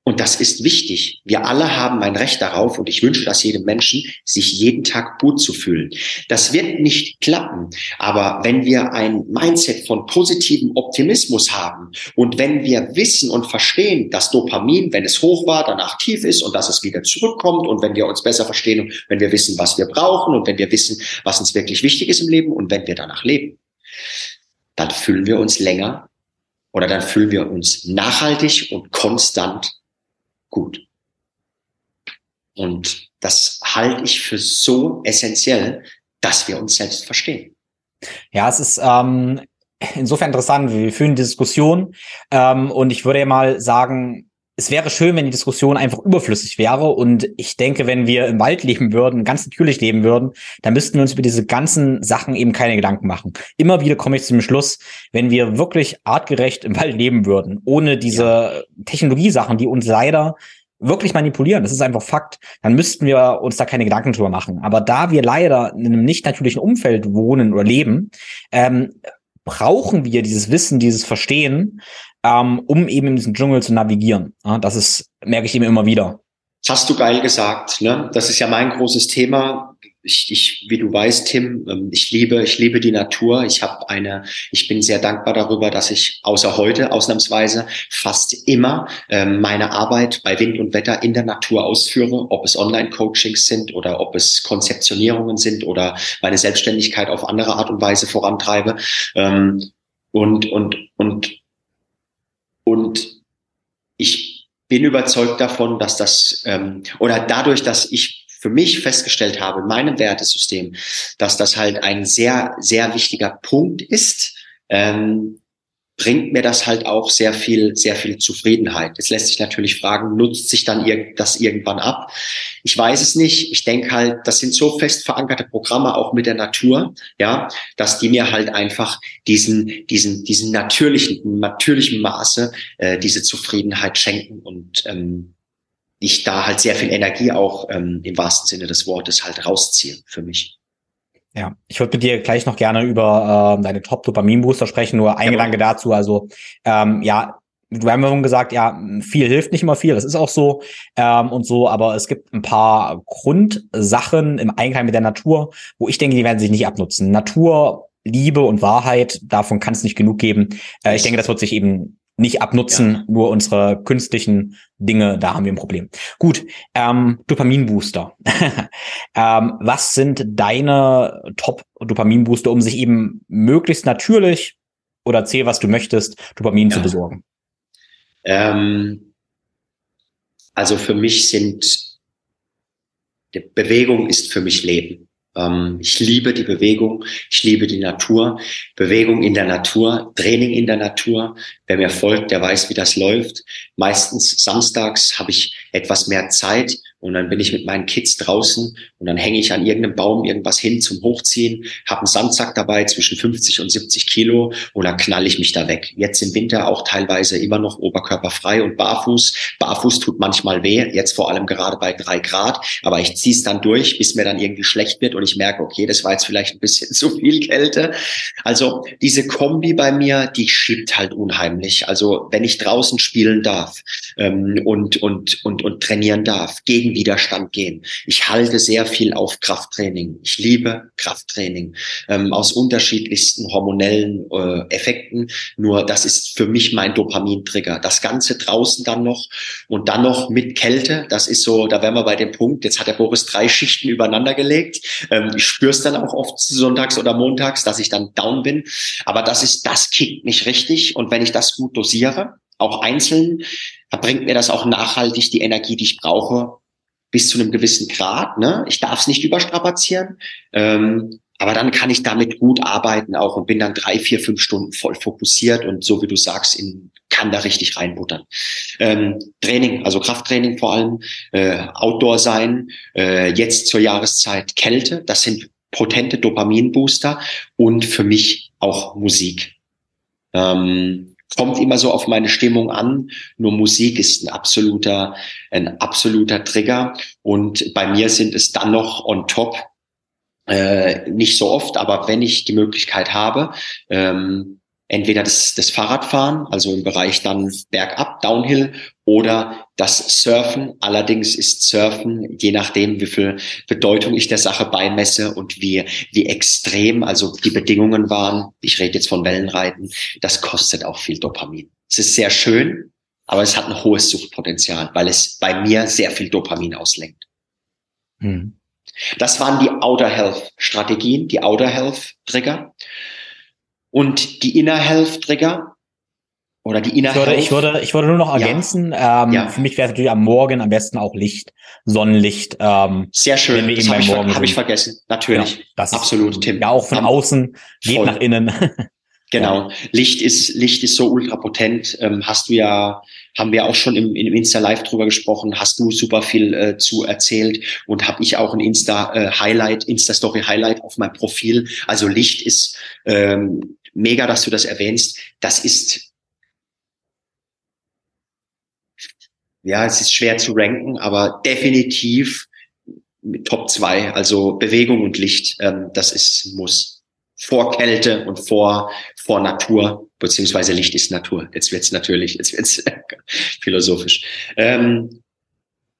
und das ist wichtig. Wir alle haben ein Recht darauf und ich wünsche das jedem Menschen, sich jeden Tag gut zu fühlen. Das wird nicht klappen, aber wenn wir ein Mindset von positivem Optimismus haben und wenn wir wissen und verstehen, dass Dopamin, wenn es hoch war, danach tief ist und dass es wieder zurückkommt und wenn wir uns besser verstehen und wenn wir wissen, was wir brauchen und wenn wir wissen, was uns wirklich wichtig ist im Leben und wenn wir danach leben, dann fühlen wir uns länger oder dann fühlen wir uns nachhaltig und konstant gut. Und das halte ich für so essentiell, dass wir uns selbst verstehen. Ja, es ist ähm, insofern interessant. Wir führen Diskussion ähm, und ich würde mal sagen, es wäre schön, wenn die Diskussion einfach überflüssig wäre. Und ich denke, wenn wir im Wald leben würden, ganz natürlich leben würden, dann müssten wir uns über diese ganzen Sachen eben keine Gedanken machen. Immer wieder komme ich zu dem Schluss, wenn wir wirklich artgerecht im Wald leben würden, ohne diese ja. Technologiesachen, die uns leider wirklich manipulieren, das ist einfach Fakt, dann müssten wir uns da keine Gedanken drüber machen. Aber da wir leider in einem nicht natürlichen Umfeld wohnen oder leben, ähm, brauchen wir dieses Wissen, dieses Verstehen, ähm, um eben in diesem Dschungel zu navigieren. Ja, das ist, merke ich eben immer wieder. Das hast du geil gesagt. Ne? Das ist ja mein großes Thema. Ich, ich, wie du weißt, Tim, ähm, ich liebe, ich liebe die Natur. Ich habe eine, ich bin sehr dankbar darüber, dass ich außer heute ausnahmsweise fast immer ähm, meine Arbeit bei Wind und Wetter in der Natur ausführe, ob es Online-Coachings sind oder ob es Konzeptionierungen sind oder meine Selbstständigkeit auf andere Art und Weise vorantreibe. Ähm, und und und und ich bin überzeugt davon, dass das ähm, oder dadurch, dass ich für mich festgestellt habe in meinem Wertesystem, dass das halt ein sehr, sehr wichtiger Punkt ist, ähm, bringt mir das halt auch sehr viel, sehr viel Zufriedenheit. Jetzt lässt sich natürlich fragen, nutzt sich dann das irgendwann ab? Ich weiß es nicht. Ich denke halt, das sind so fest verankerte Programme auch mit der Natur, ja, dass die mir halt einfach diesen, diesen, diesen natürlichen, natürlichen Maße äh, diese Zufriedenheit schenken und ähm, ich da halt sehr viel Energie auch ähm, im wahrsten Sinne des Wortes halt rausziehe für mich. Ja, ich würde mit dir gleich noch gerne über äh, deine Top-Dopamin-Booster sprechen, nur ein ja. Gedanke dazu. Also ähm, ja, du haben schon gesagt, ja, viel hilft nicht immer viel, das ist auch so ähm, und so, aber es gibt ein paar Grundsachen im Einklang mit der Natur, wo ich denke, die werden sich nicht abnutzen. Natur, Liebe und Wahrheit, davon kann es nicht genug geben. Äh, ich denke, das wird sich eben nicht abnutzen, ja. nur unsere künstlichen Dinge, da haben wir ein Problem. Gut, ähm, Dopaminbooster. ähm, was sind deine Top-Dopaminbooster, um sich eben möglichst natürlich oder erzähl, was du möchtest, Dopamin ja. zu besorgen? Ähm, also für mich sind Bewegung ist für mich Leben. Ähm, ich liebe die Bewegung, ich liebe die Natur. Bewegung in der Natur, Training in der Natur. Wer mir folgt, der weiß, wie das läuft. Meistens samstags habe ich etwas mehr Zeit und dann bin ich mit meinen Kids draußen und dann hänge ich an irgendeinem Baum irgendwas hin zum Hochziehen, habe einen Sandsack dabei zwischen 50 und 70 Kilo und dann knall ich mich da weg. Jetzt im Winter auch teilweise immer noch oberkörperfrei und barfuß. Barfuß tut manchmal weh, jetzt vor allem gerade bei drei Grad, aber ich ziehe es dann durch, bis mir dann irgendwie schlecht wird und ich merke, okay, das war jetzt vielleicht ein bisschen zu viel Kälte. Also diese Kombi bei mir, die schiebt halt unheimlich. Also wenn ich draußen spielen darf ähm, und, und, und, und trainieren darf, gegen Widerstand gehen. Ich halte sehr viel auf Krafttraining. Ich liebe Krafttraining ähm, aus unterschiedlichsten hormonellen äh, Effekten. Nur das ist für mich mein Dopamintrigger. Das Ganze draußen dann noch und dann noch mit Kälte. Das ist so, da wären wir bei dem Punkt. Jetzt hat der Boris drei Schichten übereinander gelegt. Ähm, ich spüre es dann auch oft sonntags oder montags, dass ich dann down bin. Aber das ist, das kickt mich richtig. Und wenn ich das gut dosiere, auch einzeln, bringt mir das auch nachhaltig die Energie, die ich brauche, bis zu einem gewissen Grad. Ne? Ich darf es nicht überstrapazieren. Ähm, aber dann kann ich damit gut arbeiten auch und bin dann drei, vier, fünf Stunden voll fokussiert und so wie du sagst, in, kann da richtig reinbuttern. Ähm, Training, also Krafttraining vor allem, äh, Outdoor sein, äh, jetzt zur Jahreszeit Kälte, das sind potente Dopaminbooster und für mich auch Musik. Ähm, kommt immer so auf meine Stimmung an. Nur Musik ist ein absoluter, ein absoluter Trigger. Und bei mir sind es dann noch on top, äh, nicht so oft, aber wenn ich die Möglichkeit habe, ähm, entweder das, das Fahrradfahren, also im Bereich dann bergab, Downhill, oder das Surfen. Allerdings ist Surfen, je nachdem, wie viel Bedeutung ich der Sache beimesse und wie, wie extrem, also die Bedingungen waren, ich rede jetzt von Wellenreiten, das kostet auch viel Dopamin. Es ist sehr schön, aber es hat ein hohes Suchtpotenzial, weil es bei mir sehr viel Dopamin auslenkt. Hm. Das waren die Outer Health Strategien, die Outer Health Trigger. Und die Inner Health Trigger oder die Inner ich würde, Health. Ich würde, ich würde nur noch ergänzen, ja. Ähm, ja. für mich wäre es natürlich am Morgen am besten auch Licht, Sonnenlicht. Ähm, Sehr schön, das habe ich, hab ich vergessen. Natürlich, ja, das absolut, Tim. Ja, auch von am, außen, geht voll. nach innen. Genau. Licht ist, Licht ist so ultrapotent. Ähm, hast du ja, haben wir auch schon im, im Insta Live drüber gesprochen, hast du super viel äh, zu erzählt und habe ich auch ein Insta äh, Highlight, Insta Story Highlight auf meinem Profil. Also Licht ist ähm, mega, dass du das erwähnst. Das ist ja, es ist schwer zu ranken, aber definitiv Top zwei. Also Bewegung und Licht, ähm, das ist muss vor Kälte und vor, vor Natur, beziehungsweise Licht ist Natur. Jetzt wird's natürlich, jetzt wird's philosophisch. Ähm,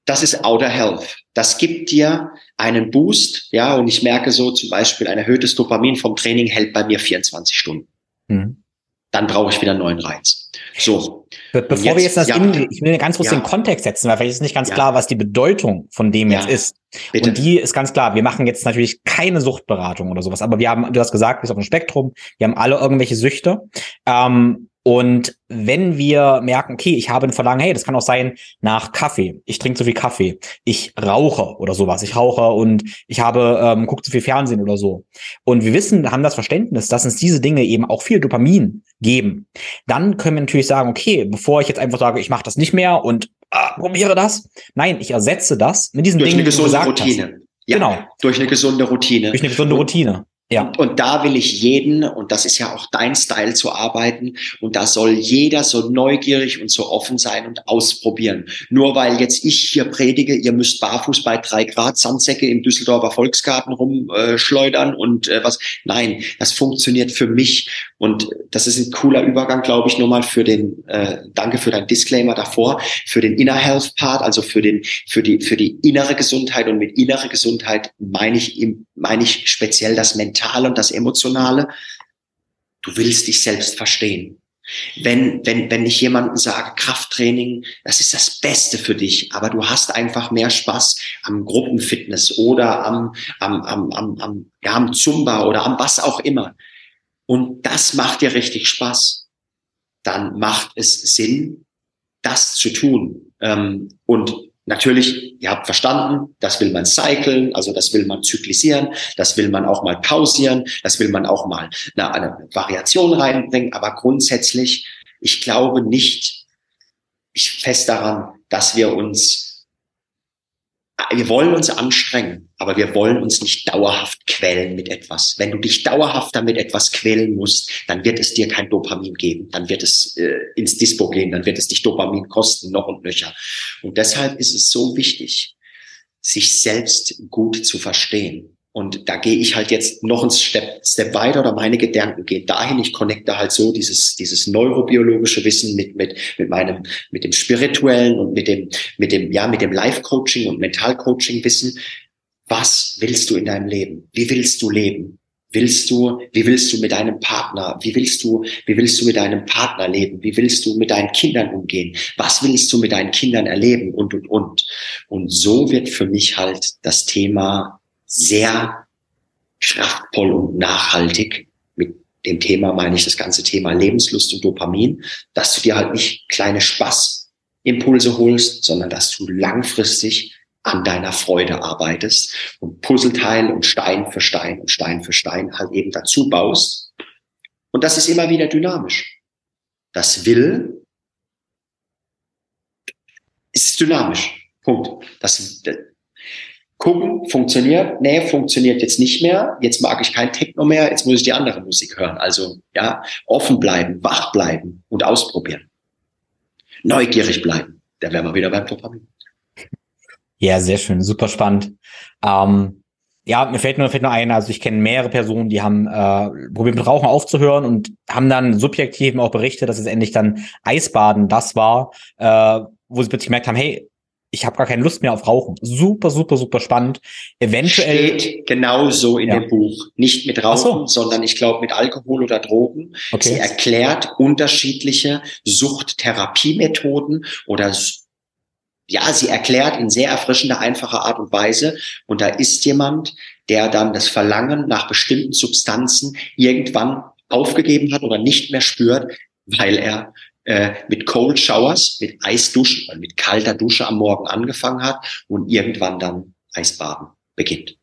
das ist Outer Health. Das gibt dir einen Boost, ja, und ich merke so zum Beispiel ein erhöhtes Dopamin vom Training hält bei mir 24 Stunden. Mhm. Dann brauche ich wieder einen neuen Reiz. So. Be bevor jetzt, wir jetzt das ja, in, ich will ganz kurz ja. den Kontext setzen, weil vielleicht ist nicht ganz ja. klar, was die Bedeutung von dem jetzt ist. Bitte. Und die ist ganz klar. Wir machen jetzt natürlich keine Suchtberatung oder sowas, aber wir haben, du hast gesagt, wir sind auf dem Spektrum, wir haben alle irgendwelche Süchte. Ähm, und wenn wir merken, okay, ich habe ein Verlangen, hey, das kann auch sein nach Kaffee. Ich trinke zu viel Kaffee. Ich rauche oder sowas. Ich rauche und ich habe ähm, gucke zu viel Fernsehen oder so. Und wir wissen, haben das Verständnis, dass uns diese Dinge eben auch viel Dopamin geben. Dann können wir natürlich sagen, okay, bevor ich jetzt einfach sage, ich mache das nicht mehr und ah, probiere das. Nein, ich ersetze das mit diesen durch Dingen, eine gesunde Routine. Hast. Ja, genau. Durch eine gesunde Routine. Durch eine gesunde Routine. Ja. Und, da will ich jeden, und das ist ja auch dein Style zu arbeiten, und da soll jeder so neugierig und so offen sein und ausprobieren. Nur weil jetzt ich hier predige, ihr müsst barfuß bei drei Grad Sandsäcke im Düsseldorfer Volksgarten rumschleudern äh, und äh, was. Nein, das funktioniert für mich. Und das ist ein cooler Übergang, glaube ich, nochmal für den, äh, danke für dein Disclaimer davor, für den Inner Health Part, also für den, für die, für die innere Gesundheit. Und mit innere Gesundheit meine ich, meine ich speziell das Mental Mentale und das Emotionale. Du willst dich selbst verstehen. Wenn, wenn, wenn ich jemanden sage, Krafttraining, das ist das Beste für dich, aber du hast einfach mehr Spaß am Gruppenfitness oder am, am, am, am, am, ja, am Zumba oder am was auch immer. Und das macht dir richtig Spaß. Dann macht es Sinn, das zu tun. Ähm, und natürlich ihr habt verstanden, das will man cyclen, also das will man zyklisieren, das will man auch mal pausieren, das will man auch mal eine, eine Variation reinbringen, aber grundsätzlich, ich glaube nicht, ich fest daran, dass wir uns wir wollen uns anstrengen, aber wir wollen uns nicht dauerhaft quälen mit etwas. Wenn du dich dauerhaft damit etwas quälen musst, dann wird es dir kein Dopamin geben, dann wird es äh, ins Dispo gehen, dann wird es dich Dopamin kosten, noch und nöcher. Und deshalb ist es so wichtig, sich selbst gut zu verstehen. Und da gehe ich halt jetzt noch ein Step, Step weiter oder meine Gedanken gehen dahin. Ich connecte halt so dieses, dieses neurobiologische Wissen mit, mit, mit meinem, mit dem spirituellen und mit dem, mit dem, ja, mit dem Life-Coaching und Mental-Coaching-Wissen. Was willst du in deinem Leben? Wie willst du leben? Willst du, wie willst du mit deinem Partner, wie willst du, wie willst du mit deinem Partner leben? Wie willst du mit deinen Kindern umgehen? Was willst du mit deinen Kindern erleben? Und, und, und. Und so wird für mich halt das Thema sehr kraftvoll und nachhaltig. Mit dem Thema meine ich das ganze Thema Lebenslust und Dopamin, dass du dir halt nicht kleine Spaßimpulse holst, sondern dass du langfristig an deiner Freude arbeitest und Puzzleteil und Stein für Stein und Stein für Stein halt eben dazu baust. Und das ist immer wieder dynamisch. Das will ist dynamisch. Punkt. Das, gucken, funktioniert, nee, funktioniert jetzt nicht mehr, jetzt mag ich kein Techno mehr, jetzt muss ich die andere Musik hören. Also ja, offen bleiben, wach bleiben und ausprobieren. Neugierig bleiben. Da wären wir wieder beim Dopamin. Ja, sehr schön, super spannend. Ähm, ja, mir fällt nur, fällt nur ein, also ich kenne mehrere Personen, die haben äh, probiert mit Rauchen aufzuhören und haben dann subjektiv auch berichtet, dass es endlich dann Eisbaden das war, äh, wo sie plötzlich gemerkt haben, hey, ich habe gar keine Lust mehr auf Rauchen. Super, super, super spannend. Eventuell steht genauso in ja. dem Buch. Nicht mit Rauchen, so. sondern ich glaube mit Alkohol oder Drogen. Okay. Sie erklärt unterschiedliche Suchttherapiemethoden oder ja, sie erklärt in sehr erfrischender, einfacher Art und Weise. Und da ist jemand, der dann das Verlangen nach bestimmten Substanzen irgendwann aufgegeben hat oder nicht mehr spürt, weil er äh, mit Cold Showers, mit Eisduschen, mit kalter Dusche am Morgen angefangen hat und irgendwann dann Eisbaden beginnt.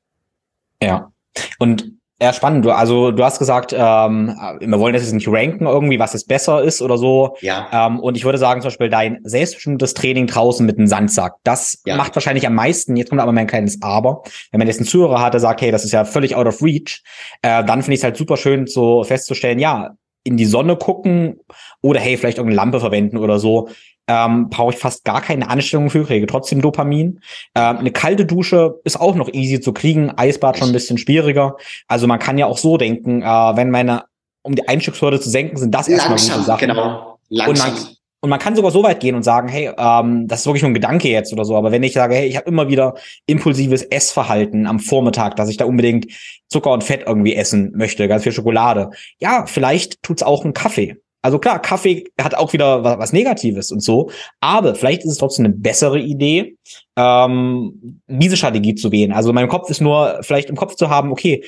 Ja. Und ja, spannend. Du, also du hast gesagt, ähm, wir wollen das jetzt nicht ranken irgendwie, was jetzt besser ist oder so. Ja. Ähm, und ich würde sagen, zum Beispiel dein selbstbestimmtes Training draußen mit einem Sandsack, das ja. macht wahrscheinlich am meisten. Jetzt kommt aber mein kleines Aber. Wenn man jetzt einen Zuhörer hat, der sagt, hey, das ist ja völlig out of reach, äh, dann finde ich es halt super schön, so festzustellen, ja, in die Sonne gucken oder hey, vielleicht irgendeine Lampe verwenden oder so, ähm, brauche ich fast gar keine Anstellung für, kriege trotzdem Dopamin. Ähm, eine kalte Dusche ist auch noch easy zu kriegen, Eisbad schon ein bisschen schwieriger. Also man kann ja auch so denken, äh, wenn meine, um die Einstiegshürde zu senken, sind das erstmal gute Sachen. Genau. Langsam. Und man, und man kann sogar so weit gehen und sagen, hey, ähm, das ist wirklich nur ein Gedanke jetzt oder so. Aber wenn ich sage, hey, ich habe immer wieder impulsives Essverhalten am Vormittag, dass ich da unbedingt Zucker und Fett irgendwie essen möchte, ganz viel Schokolade. Ja, vielleicht tut's auch ein Kaffee. Also klar, Kaffee hat auch wieder was, was Negatives und so, aber vielleicht ist es trotzdem eine bessere Idee, ähm, diese Strategie zu wählen. Also mein Kopf ist nur vielleicht im Kopf zu haben, okay,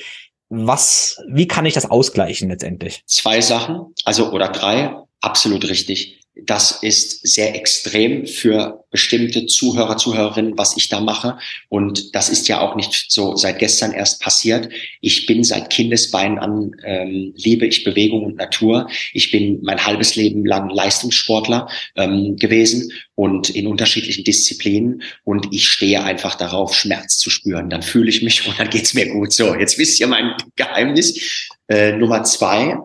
was, wie kann ich das ausgleichen letztendlich? Zwei Sachen, also oder drei, absolut richtig das ist sehr extrem für bestimmte Zuhörer, Zuhörerinnen, was ich da mache. Und das ist ja auch nicht so seit gestern erst passiert. Ich bin seit Kindesbeinen an, ähm, liebe ich Bewegung und Natur. Ich bin mein halbes Leben lang Leistungssportler ähm, gewesen und in unterschiedlichen Disziplinen. Und ich stehe einfach darauf, Schmerz zu spüren. Dann fühle ich mich und dann geht's mir gut. So, jetzt wisst ihr mein Geheimnis. Äh, Nummer zwei.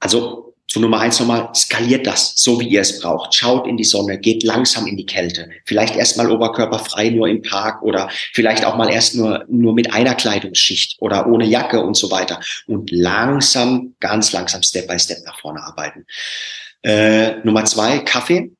Also zu Nummer eins nochmal, skaliert das, so wie ihr es braucht. Schaut in die Sonne, geht langsam in die Kälte. Vielleicht erstmal oberkörperfrei nur im Park oder vielleicht auch mal erst nur, nur mit einer Kleidungsschicht oder ohne Jacke und so weiter. Und langsam, ganz langsam, Step by Step nach vorne arbeiten. Äh, Nummer zwei, Kaffee.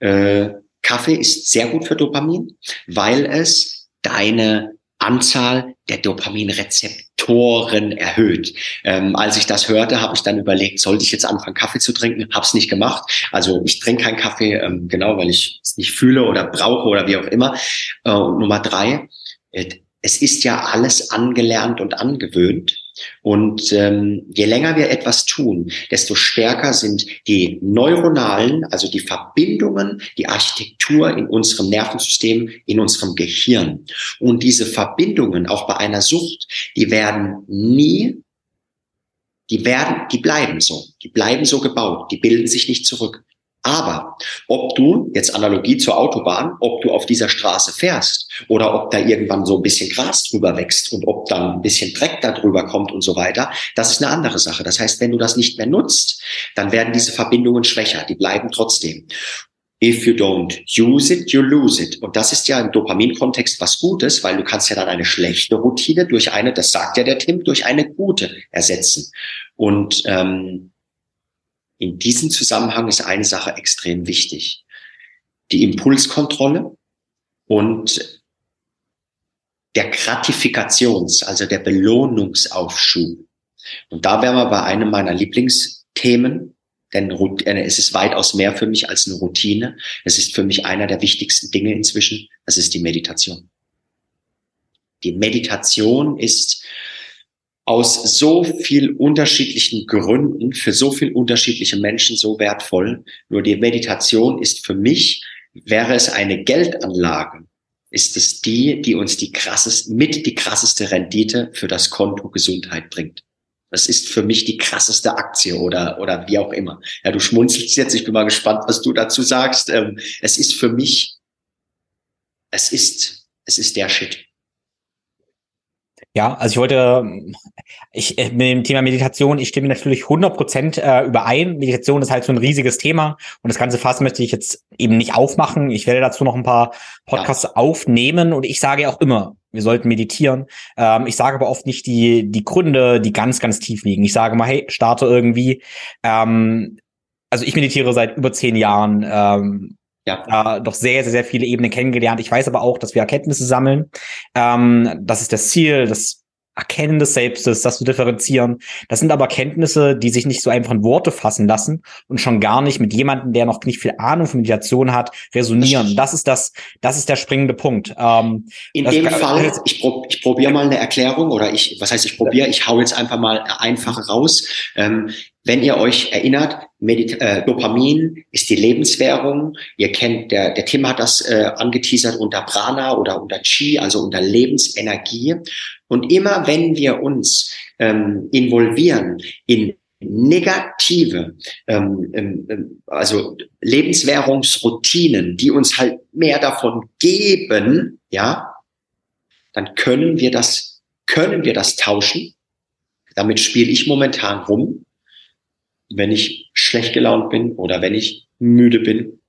Äh, Kaffee ist sehr gut für Dopamin, weil es deine Anzahl der Dopaminrezeptoren erhöht. Ähm, als ich das hörte, habe ich dann überlegt, sollte ich jetzt anfangen, Kaffee zu trinken? Habe es nicht gemacht. Also ich trinke keinen Kaffee, ähm, genau, weil ich es nicht fühle oder brauche oder wie auch immer. Äh, und Nummer drei, äh, es ist ja alles angelernt und angewöhnt. Und ähm, je länger wir etwas tun, desto stärker sind die neuronalen, also die Verbindungen, die Architektur in unserem Nervensystem, in unserem Gehirn. Und diese Verbindungen, auch bei einer Sucht, die werden nie, die werden, die bleiben so, die bleiben so gebaut, die bilden sich nicht zurück. Aber ob du, jetzt Analogie zur Autobahn, ob du auf dieser Straße fährst oder ob da irgendwann so ein bisschen Gras drüber wächst und ob dann ein bisschen Dreck da drüber kommt und so weiter, das ist eine andere Sache. Das heißt, wenn du das nicht mehr nutzt, dann werden diese Verbindungen schwächer, die bleiben trotzdem. If you don't use it, you lose it. Und das ist ja im Dopamin-Kontext was Gutes, weil du kannst ja dann eine schlechte Routine durch eine, das sagt ja der Tim, durch eine gute ersetzen. Und ähm, in diesem Zusammenhang ist eine Sache extrem wichtig. Die Impulskontrolle und der Gratifikations-, also der Belohnungsaufschub. Und da wären wir bei einem meiner Lieblingsthemen, denn äh, es ist weitaus mehr für mich als eine Routine. Es ist für mich einer der wichtigsten Dinge inzwischen. Das ist die Meditation. Die Meditation ist aus so viel unterschiedlichen Gründen für so viel unterschiedliche Menschen so wertvoll. Nur die Meditation ist für mich, wäre es eine Geldanlage, ist es die, die uns die krasseste, mit die krasseste Rendite für das Konto Gesundheit bringt. Das ist für mich die krasseste Aktie oder, oder wie auch immer. Ja, du schmunzelst jetzt. Ich bin mal gespannt, was du dazu sagst. Ähm, es ist für mich, es ist, es ist der Shit. Ja, also ich wollte, ich äh, mit dem Thema Meditation, ich stimme natürlich 100 Prozent äh, überein. Meditation ist halt so ein riesiges Thema und das ganze Fass möchte ich jetzt eben nicht aufmachen. Ich werde dazu noch ein paar Podcasts ja. aufnehmen und ich sage auch immer, wir sollten meditieren. Ähm, ich sage aber oft nicht die, die Gründe, die ganz, ganz tief liegen. Ich sage mal, hey, starte irgendwie. Ähm, also ich meditiere seit über zehn Jahren. Ähm, ja. äh, doch sehr, sehr, sehr viele Ebenen kennengelernt. Ich weiß aber auch, dass wir Erkenntnisse sammeln. Ähm, das ist das Ziel, das Erkennen des Selbstes, das zu differenzieren. Das sind aber Kenntnisse, die sich nicht so einfach in Worte fassen lassen und schon gar nicht mit jemandem, der noch nicht viel Ahnung von Meditation hat, resonieren. Das ist das, das ist der springende Punkt. Ähm, in dem Fall, ich, prob, ich probiere mal eine Erklärung oder ich, was heißt ich probiere, ich hau jetzt einfach mal einfache raus. Ähm, wenn ihr euch erinnert, Medit äh, Dopamin ist die Lebenswährung. Ihr kennt, der, der Tim hat das äh, angeteasert unter Prana oder unter Chi, also unter Lebensenergie. Und immer wenn wir uns ähm, involvieren in negative, ähm, ähm, ähm also Lebenswährungsroutinen, die uns halt mehr davon geben, ja, dann können wir das, können wir das tauschen. Damit spiele ich momentan rum wenn ich schlecht gelaunt bin oder wenn ich müde bin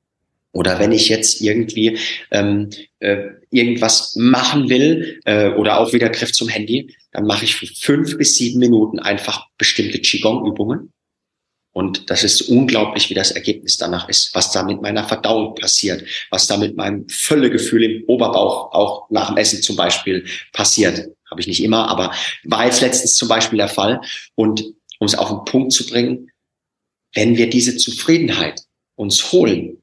oder wenn ich jetzt irgendwie ähm, äh, irgendwas machen will äh, oder auch wieder Griff zum Handy, dann mache ich für fünf bis sieben Minuten einfach bestimmte Qigong-Übungen. Und das ist unglaublich, wie das Ergebnis danach ist, was da mit meiner Verdauung passiert, was da mit meinem Völlegefühl im Oberbauch auch nach dem Essen zum Beispiel passiert. Habe ich nicht immer, aber war jetzt letztens zum Beispiel der Fall. Und um es auf den Punkt zu bringen, wenn wir diese Zufriedenheit uns holen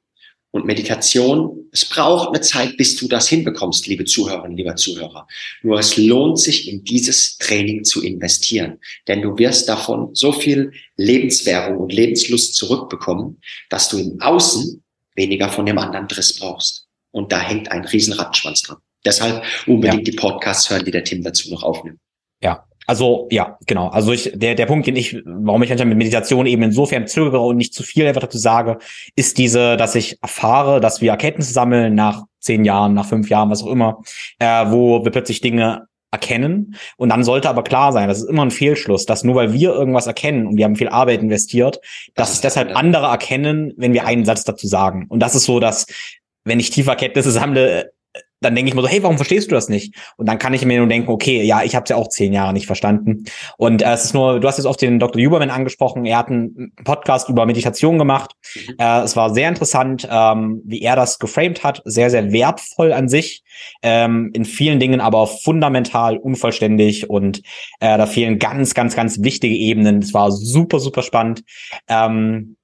und Meditation, es braucht eine Zeit, bis du das hinbekommst, liebe Zuhörerinnen, lieber Zuhörer. Nur es lohnt sich, in dieses Training zu investieren, denn du wirst davon so viel Lebenswährung und Lebenslust zurückbekommen, dass du im Außen weniger von dem anderen Driss brauchst. Und da hängt ein riesen Rattenschwanz dran. Deshalb unbedingt ja. die Podcasts hören, die der Tim dazu noch aufnimmt. Ja, also ja, genau. Also ich, der der Punkt, den ich, warum ich manchmal mit Meditation eben insofern zögere und nicht zu viel einfach dazu sage, ist diese, dass ich erfahre, dass wir Erkenntnisse sammeln nach zehn Jahren, nach fünf Jahren, was auch immer, äh, wo wir plötzlich Dinge erkennen. Und dann sollte aber klar sein, das ist immer ein Fehlschluss, dass nur weil wir irgendwas erkennen und wir haben viel Arbeit investiert, dass es deshalb andere erkennen, wenn wir einen Satz dazu sagen. Und das ist so, dass wenn ich tiefe Erkenntnisse sammle, dann denke ich mir so, hey, warum verstehst du das nicht? Und dann kann ich mir nur denken, okay, ja, ich habe es ja auch zehn Jahre nicht verstanden. Und äh, es ist nur, du hast jetzt auf den Dr. Huberman angesprochen, er hat einen Podcast über Meditation gemacht. Mhm. Äh, es war sehr interessant, ähm, wie er das geframed hat, sehr, sehr wertvoll an sich, ähm, in vielen Dingen aber fundamental unvollständig und äh, da fehlen ganz, ganz, ganz wichtige Ebenen. Es war super, super spannend. Ähm,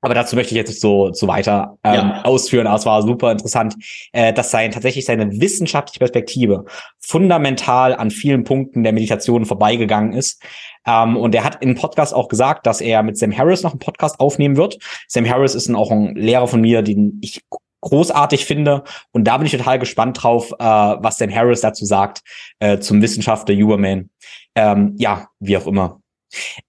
aber dazu möchte ich jetzt nicht so, so weiter ähm, ja. ausführen, aber es war super interessant, äh, dass sein tatsächlich seine wissenschaftliche Perspektive fundamental an vielen Punkten der Meditation vorbeigegangen ist. Ähm, und er hat im Podcast auch gesagt, dass er mit Sam Harris noch einen Podcast aufnehmen wird. Sam Harris ist ein, auch ein Lehrer von mir, den ich großartig finde. Und da bin ich total gespannt drauf, äh, was Sam Harris dazu sagt äh, zum Wissenschaftler Huberman. Ähm, ja, wie auch immer.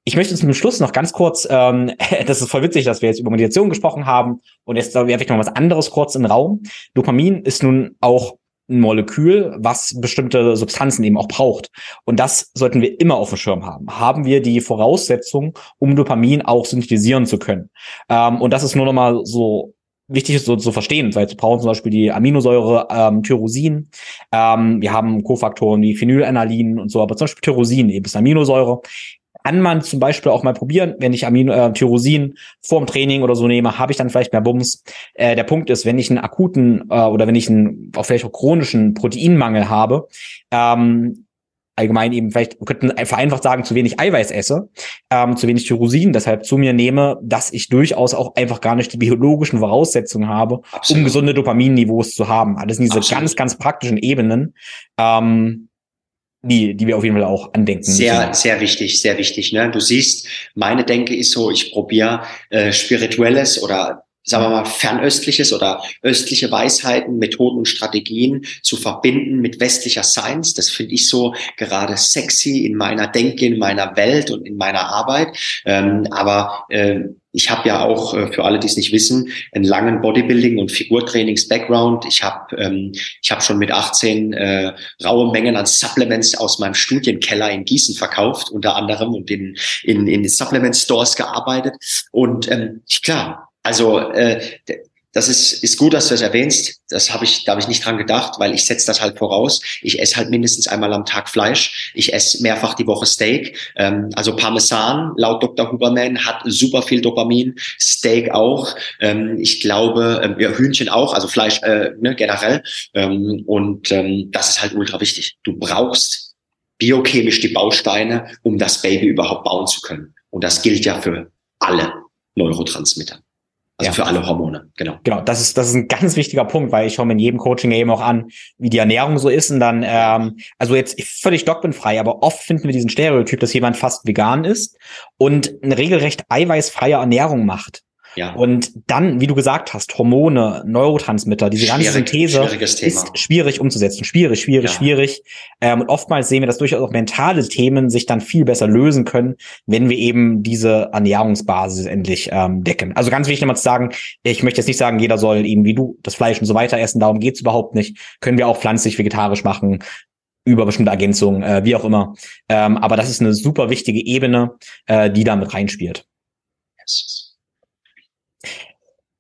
Ich möchte zum Schluss noch ganz kurz, ähm, das ist voll witzig, dass wir jetzt über Meditation gesprochen haben und jetzt werfe ich noch was anderes kurz in den Raum. Dopamin ist nun auch ein Molekül, was bestimmte Substanzen eben auch braucht. Und das sollten wir immer auf dem Schirm haben. Haben wir die Voraussetzung, um Dopamin auch synthetisieren zu können. Ähm, und das ist nur noch mal so wichtig ist so zu verstehen, weil wir brauchen zum Beispiel die Aminosäure ähm, Tyrosin. Ähm, wir haben Kofaktoren wie Phenylanalin und so, aber zum Beispiel Tyrosin eben ist Aminosäure kann man zum Beispiel auch mal probieren, wenn ich Amino, äh, Tyrosin vorm Training oder so nehme, habe ich dann vielleicht mehr Bums. Äh, der Punkt ist, wenn ich einen akuten äh, oder wenn ich einen auch vielleicht auch chronischen Proteinmangel habe, ähm, allgemein eben vielleicht, wir könnten vereinfacht sagen, zu wenig Eiweiß esse, ähm, zu wenig Tyrosin deshalb zu mir nehme, dass ich durchaus auch einfach gar nicht die biologischen Voraussetzungen habe, Absolut. um gesunde Dopaminniveaus zu haben. Alles sind diese Absolut. ganz, ganz praktischen Ebenen. Ähm, die, die wir auf jeden Fall auch andenken. Sehr, müssen. sehr wichtig, sehr wichtig. Ne? Du siehst, meine Denke ist so, ich probiere äh, spirituelles oder sagen wir mal, fernöstliches oder östliche Weisheiten, Methoden und Strategien zu verbinden mit westlicher Science. Das finde ich so gerade sexy in meiner Denke, in meiner Welt und in meiner Arbeit. Ähm, aber äh, ich habe ja auch, äh, für alle, die es nicht wissen, einen langen Bodybuilding- und Figurtrainings-Background. Ich habe ähm, ich hab schon mit 18 äh, raue Mengen an Supplements aus meinem Studienkeller in Gießen verkauft, unter anderem, und in, in, in Supplement-Stores gearbeitet. Und ähm, klar, also äh, das ist, ist gut, dass du das erwähnst. Das habe ich, da habe ich nicht dran gedacht, weil ich setze das halt voraus. Ich esse halt mindestens einmal am Tag Fleisch. Ich esse mehrfach die Woche Steak. Ähm, also Parmesan, laut Dr. Huberman, hat super viel Dopamin. Steak auch. Ähm, ich glaube, ähm, ja, Hühnchen auch, also Fleisch äh, ne, generell. Ähm, und ähm, das ist halt ultra wichtig. Du brauchst biochemisch die Bausteine, um das Baby überhaupt bauen zu können. Und das gilt ja für alle Neurotransmitter. Also ja. für alle Hormone, genau. Genau, das ist, das ist ein ganz wichtiger Punkt, weil ich schaue mir in jedem Coaching eben auch an, wie die Ernährung so ist. Und dann, ähm, also jetzt völlig dogmenfrei, aber oft finden wir diesen Stereotyp, dass jemand fast vegan ist und eine regelrecht eiweißfreie Ernährung macht. Ja. Und dann, wie du gesagt hast, Hormone, Neurotransmitter, diese ganze Synthese ist schwierig umzusetzen. Schwierig, schwierig, ja. schwierig. Ähm, und oftmals sehen wir, dass durchaus auch mentale Themen sich dann viel besser lösen können, wenn wir eben diese Ernährungsbasis endlich ähm, decken. Also ganz wichtig nochmal zu sagen, ich möchte jetzt nicht sagen, jeder soll eben wie du das Fleisch und so weiter essen, darum geht's überhaupt nicht. Können wir auch pflanzlich, vegetarisch machen, über bestimmte Ergänzungen, äh, wie auch immer. Ähm, aber das ist eine super wichtige Ebene, äh, die da mit reinspielt. Yes.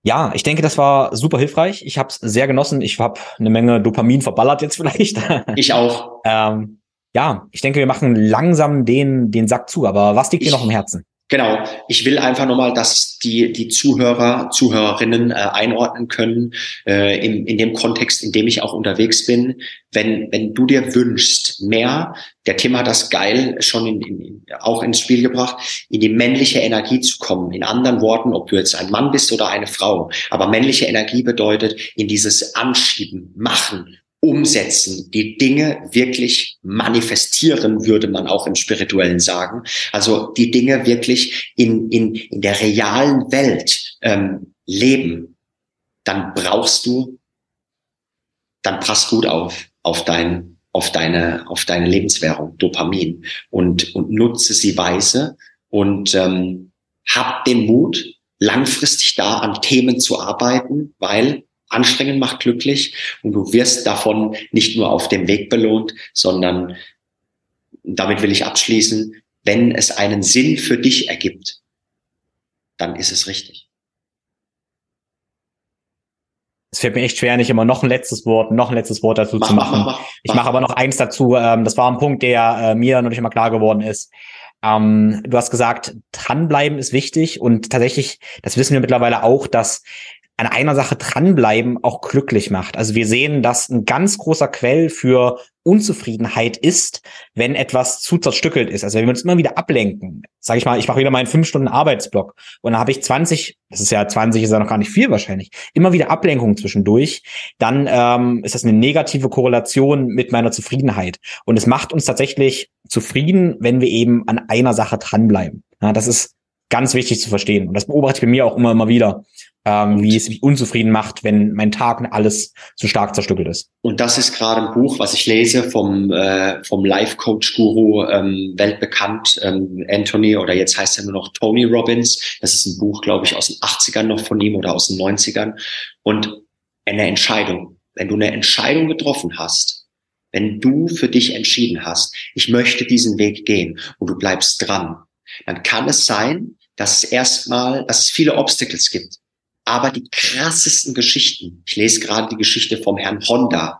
Ja, ich denke, das war super hilfreich. Ich habe es sehr genossen. Ich habe eine Menge Dopamin verballert jetzt vielleicht. Ich auch. ähm, ja, ich denke, wir machen langsam den, den Sack zu. Aber was liegt dir noch im Herzen? Genau. Ich will einfach nochmal, dass die, die Zuhörer, Zuhörerinnen äh, einordnen können, äh, in, in dem Kontext, in dem ich auch unterwegs bin. Wenn, wenn du dir wünschst, mehr, der Thema hat das geil schon in, in, auch ins Spiel gebracht, in die männliche Energie zu kommen. In anderen Worten, ob du jetzt ein Mann bist oder eine Frau. Aber männliche Energie bedeutet in dieses Anschieben, Machen, umsetzen, die Dinge wirklich manifestieren, würde man auch im Spirituellen sagen. Also die Dinge wirklich in, in, in der realen Welt ähm, leben, dann brauchst du, dann pass gut auf, auf dein, auf deine, auf deine Lebenswährung, Dopamin und, und nutze sie weise und ähm, hab den Mut, langfristig da an Themen zu arbeiten, weil anstrengend macht glücklich und du wirst davon nicht nur auf dem Weg belohnt, sondern damit will ich abschließen, wenn es einen Sinn für dich ergibt, dann ist es richtig. Es fällt mir echt schwer, nicht immer noch ein letztes Wort, noch ein letztes Wort dazu mach, zu machen. Mach, mach, ich mache aber noch eins dazu. Ähm, das war ein Punkt, der äh, mir noch nicht mal klar geworden ist. Ähm, du hast gesagt, dranbleiben ist wichtig und tatsächlich, das wissen wir mittlerweile auch, dass an einer Sache dranbleiben auch glücklich macht. Also wir sehen, dass ein ganz großer Quell für Unzufriedenheit ist, wenn etwas zu zerstückelt ist. Also wenn wir uns immer wieder ablenken, sage ich mal, ich mache wieder meinen fünf Stunden Arbeitsblock und dann habe ich 20, das ist ja 20 ist ja noch gar nicht viel wahrscheinlich, immer wieder Ablenkung zwischendurch, dann ähm, ist das eine negative Korrelation mit meiner Zufriedenheit. Und es macht uns tatsächlich zufrieden, wenn wir eben an einer Sache dranbleiben. Ja, das ist ganz wichtig zu verstehen. Und das beobachte ich bei mir auch immer, immer wieder ähm, wie es mich unzufrieden macht, wenn mein Tag und alles zu stark zerstückelt ist. Und das ist gerade ein Buch, was ich lese vom, äh, vom Life-Coach-Guru, ähm, weltbekannt, ähm, Anthony, oder jetzt heißt er nur noch Tony Robbins. Das ist ein Buch, glaube ich, aus den 80ern noch von ihm oder aus den 90ern. Und eine Entscheidung. Wenn du eine Entscheidung getroffen hast, wenn du für dich entschieden hast, ich möchte diesen Weg gehen und du bleibst dran, dann kann es sein, dass es erstmal, dass es viele Obstacles gibt aber die krassesten Geschichten. Ich lese gerade die Geschichte vom Herrn Honda,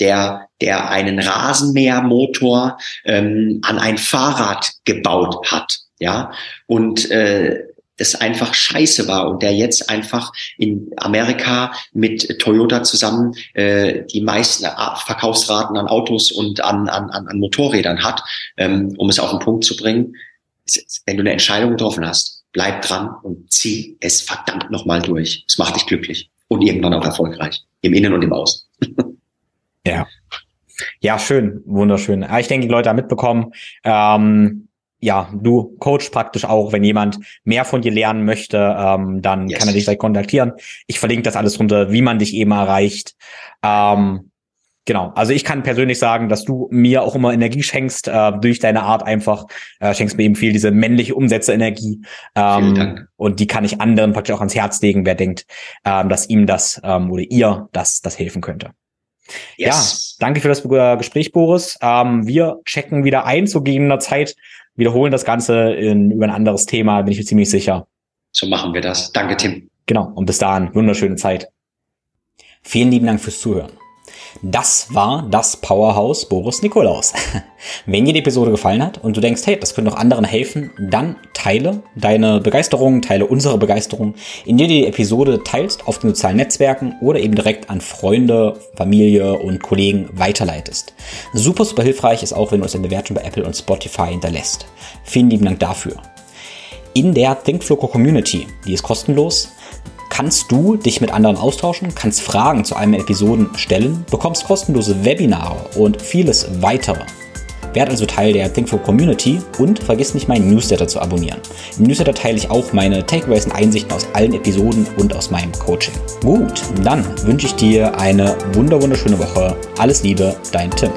der, der einen Rasenmähermotor ähm, an ein Fahrrad gebaut hat, ja, und äh, das einfach scheiße war und der jetzt einfach in Amerika mit Toyota zusammen äh, die meisten Verkaufsraten an Autos und an, an, an Motorrädern hat, ähm, um es auf den Punkt zu bringen. Wenn du eine Entscheidung getroffen hast, bleib dran und zieh es verdammt nochmal durch. Es macht dich glücklich und irgendwann auch erfolgreich. Im Innen und im Außen. ja. Ja, schön, wunderschön. Ich denke, die Leute haben mitbekommen, ähm, ja, du coach praktisch auch, wenn jemand mehr von dir lernen möchte, ähm, dann yes. kann er dich direkt kontaktieren. Ich verlinke das alles runter, wie man dich eben erreicht. Ähm, Genau, also ich kann persönlich sagen, dass du mir auch immer Energie schenkst, äh, durch deine Art einfach, äh, schenkst mir eben viel diese männliche Umsetzerenergie. Ähm, und die kann ich anderen praktisch auch ans Herz legen, wer denkt, ähm, dass ihm das ähm, oder ihr das, das helfen könnte. Yes. Ja, danke für das äh, Gespräch, Boris. Ähm, wir checken wieder ein zu gegebener Zeit, wiederholen das Ganze in, über ein anderes Thema, bin ich mir ziemlich sicher. So machen wir das. Danke, Tim. Genau, und bis dahin, wunderschöne Zeit. Vielen lieben Dank fürs Zuhören. Das war das Powerhouse Boris Nikolaus. Wenn dir die Episode gefallen hat und du denkst, hey, das könnte auch anderen helfen, dann teile deine Begeisterung, teile unsere Begeisterung, indem du die Episode teilst auf den sozialen Netzwerken oder eben direkt an Freunde, Familie und Kollegen weiterleitest. Super, super hilfreich ist auch, wenn du uns eine Bewertung bei Apple und Spotify hinterlässt. Vielen lieben Dank dafür. In der ThinkFloco Community, die ist kostenlos, kannst du dich mit anderen austauschen, kannst Fragen zu einem Episoden stellen, bekommst kostenlose Webinare und vieles weitere. Werd also Teil der Thinkful Community und vergiss nicht, meinen Newsletter zu abonnieren. Im Newsletter teile ich auch meine Takeaways und Einsichten aus allen Episoden und aus meinem Coaching. Gut, dann wünsche ich dir eine wunderschöne Woche. Alles Liebe, dein Tim.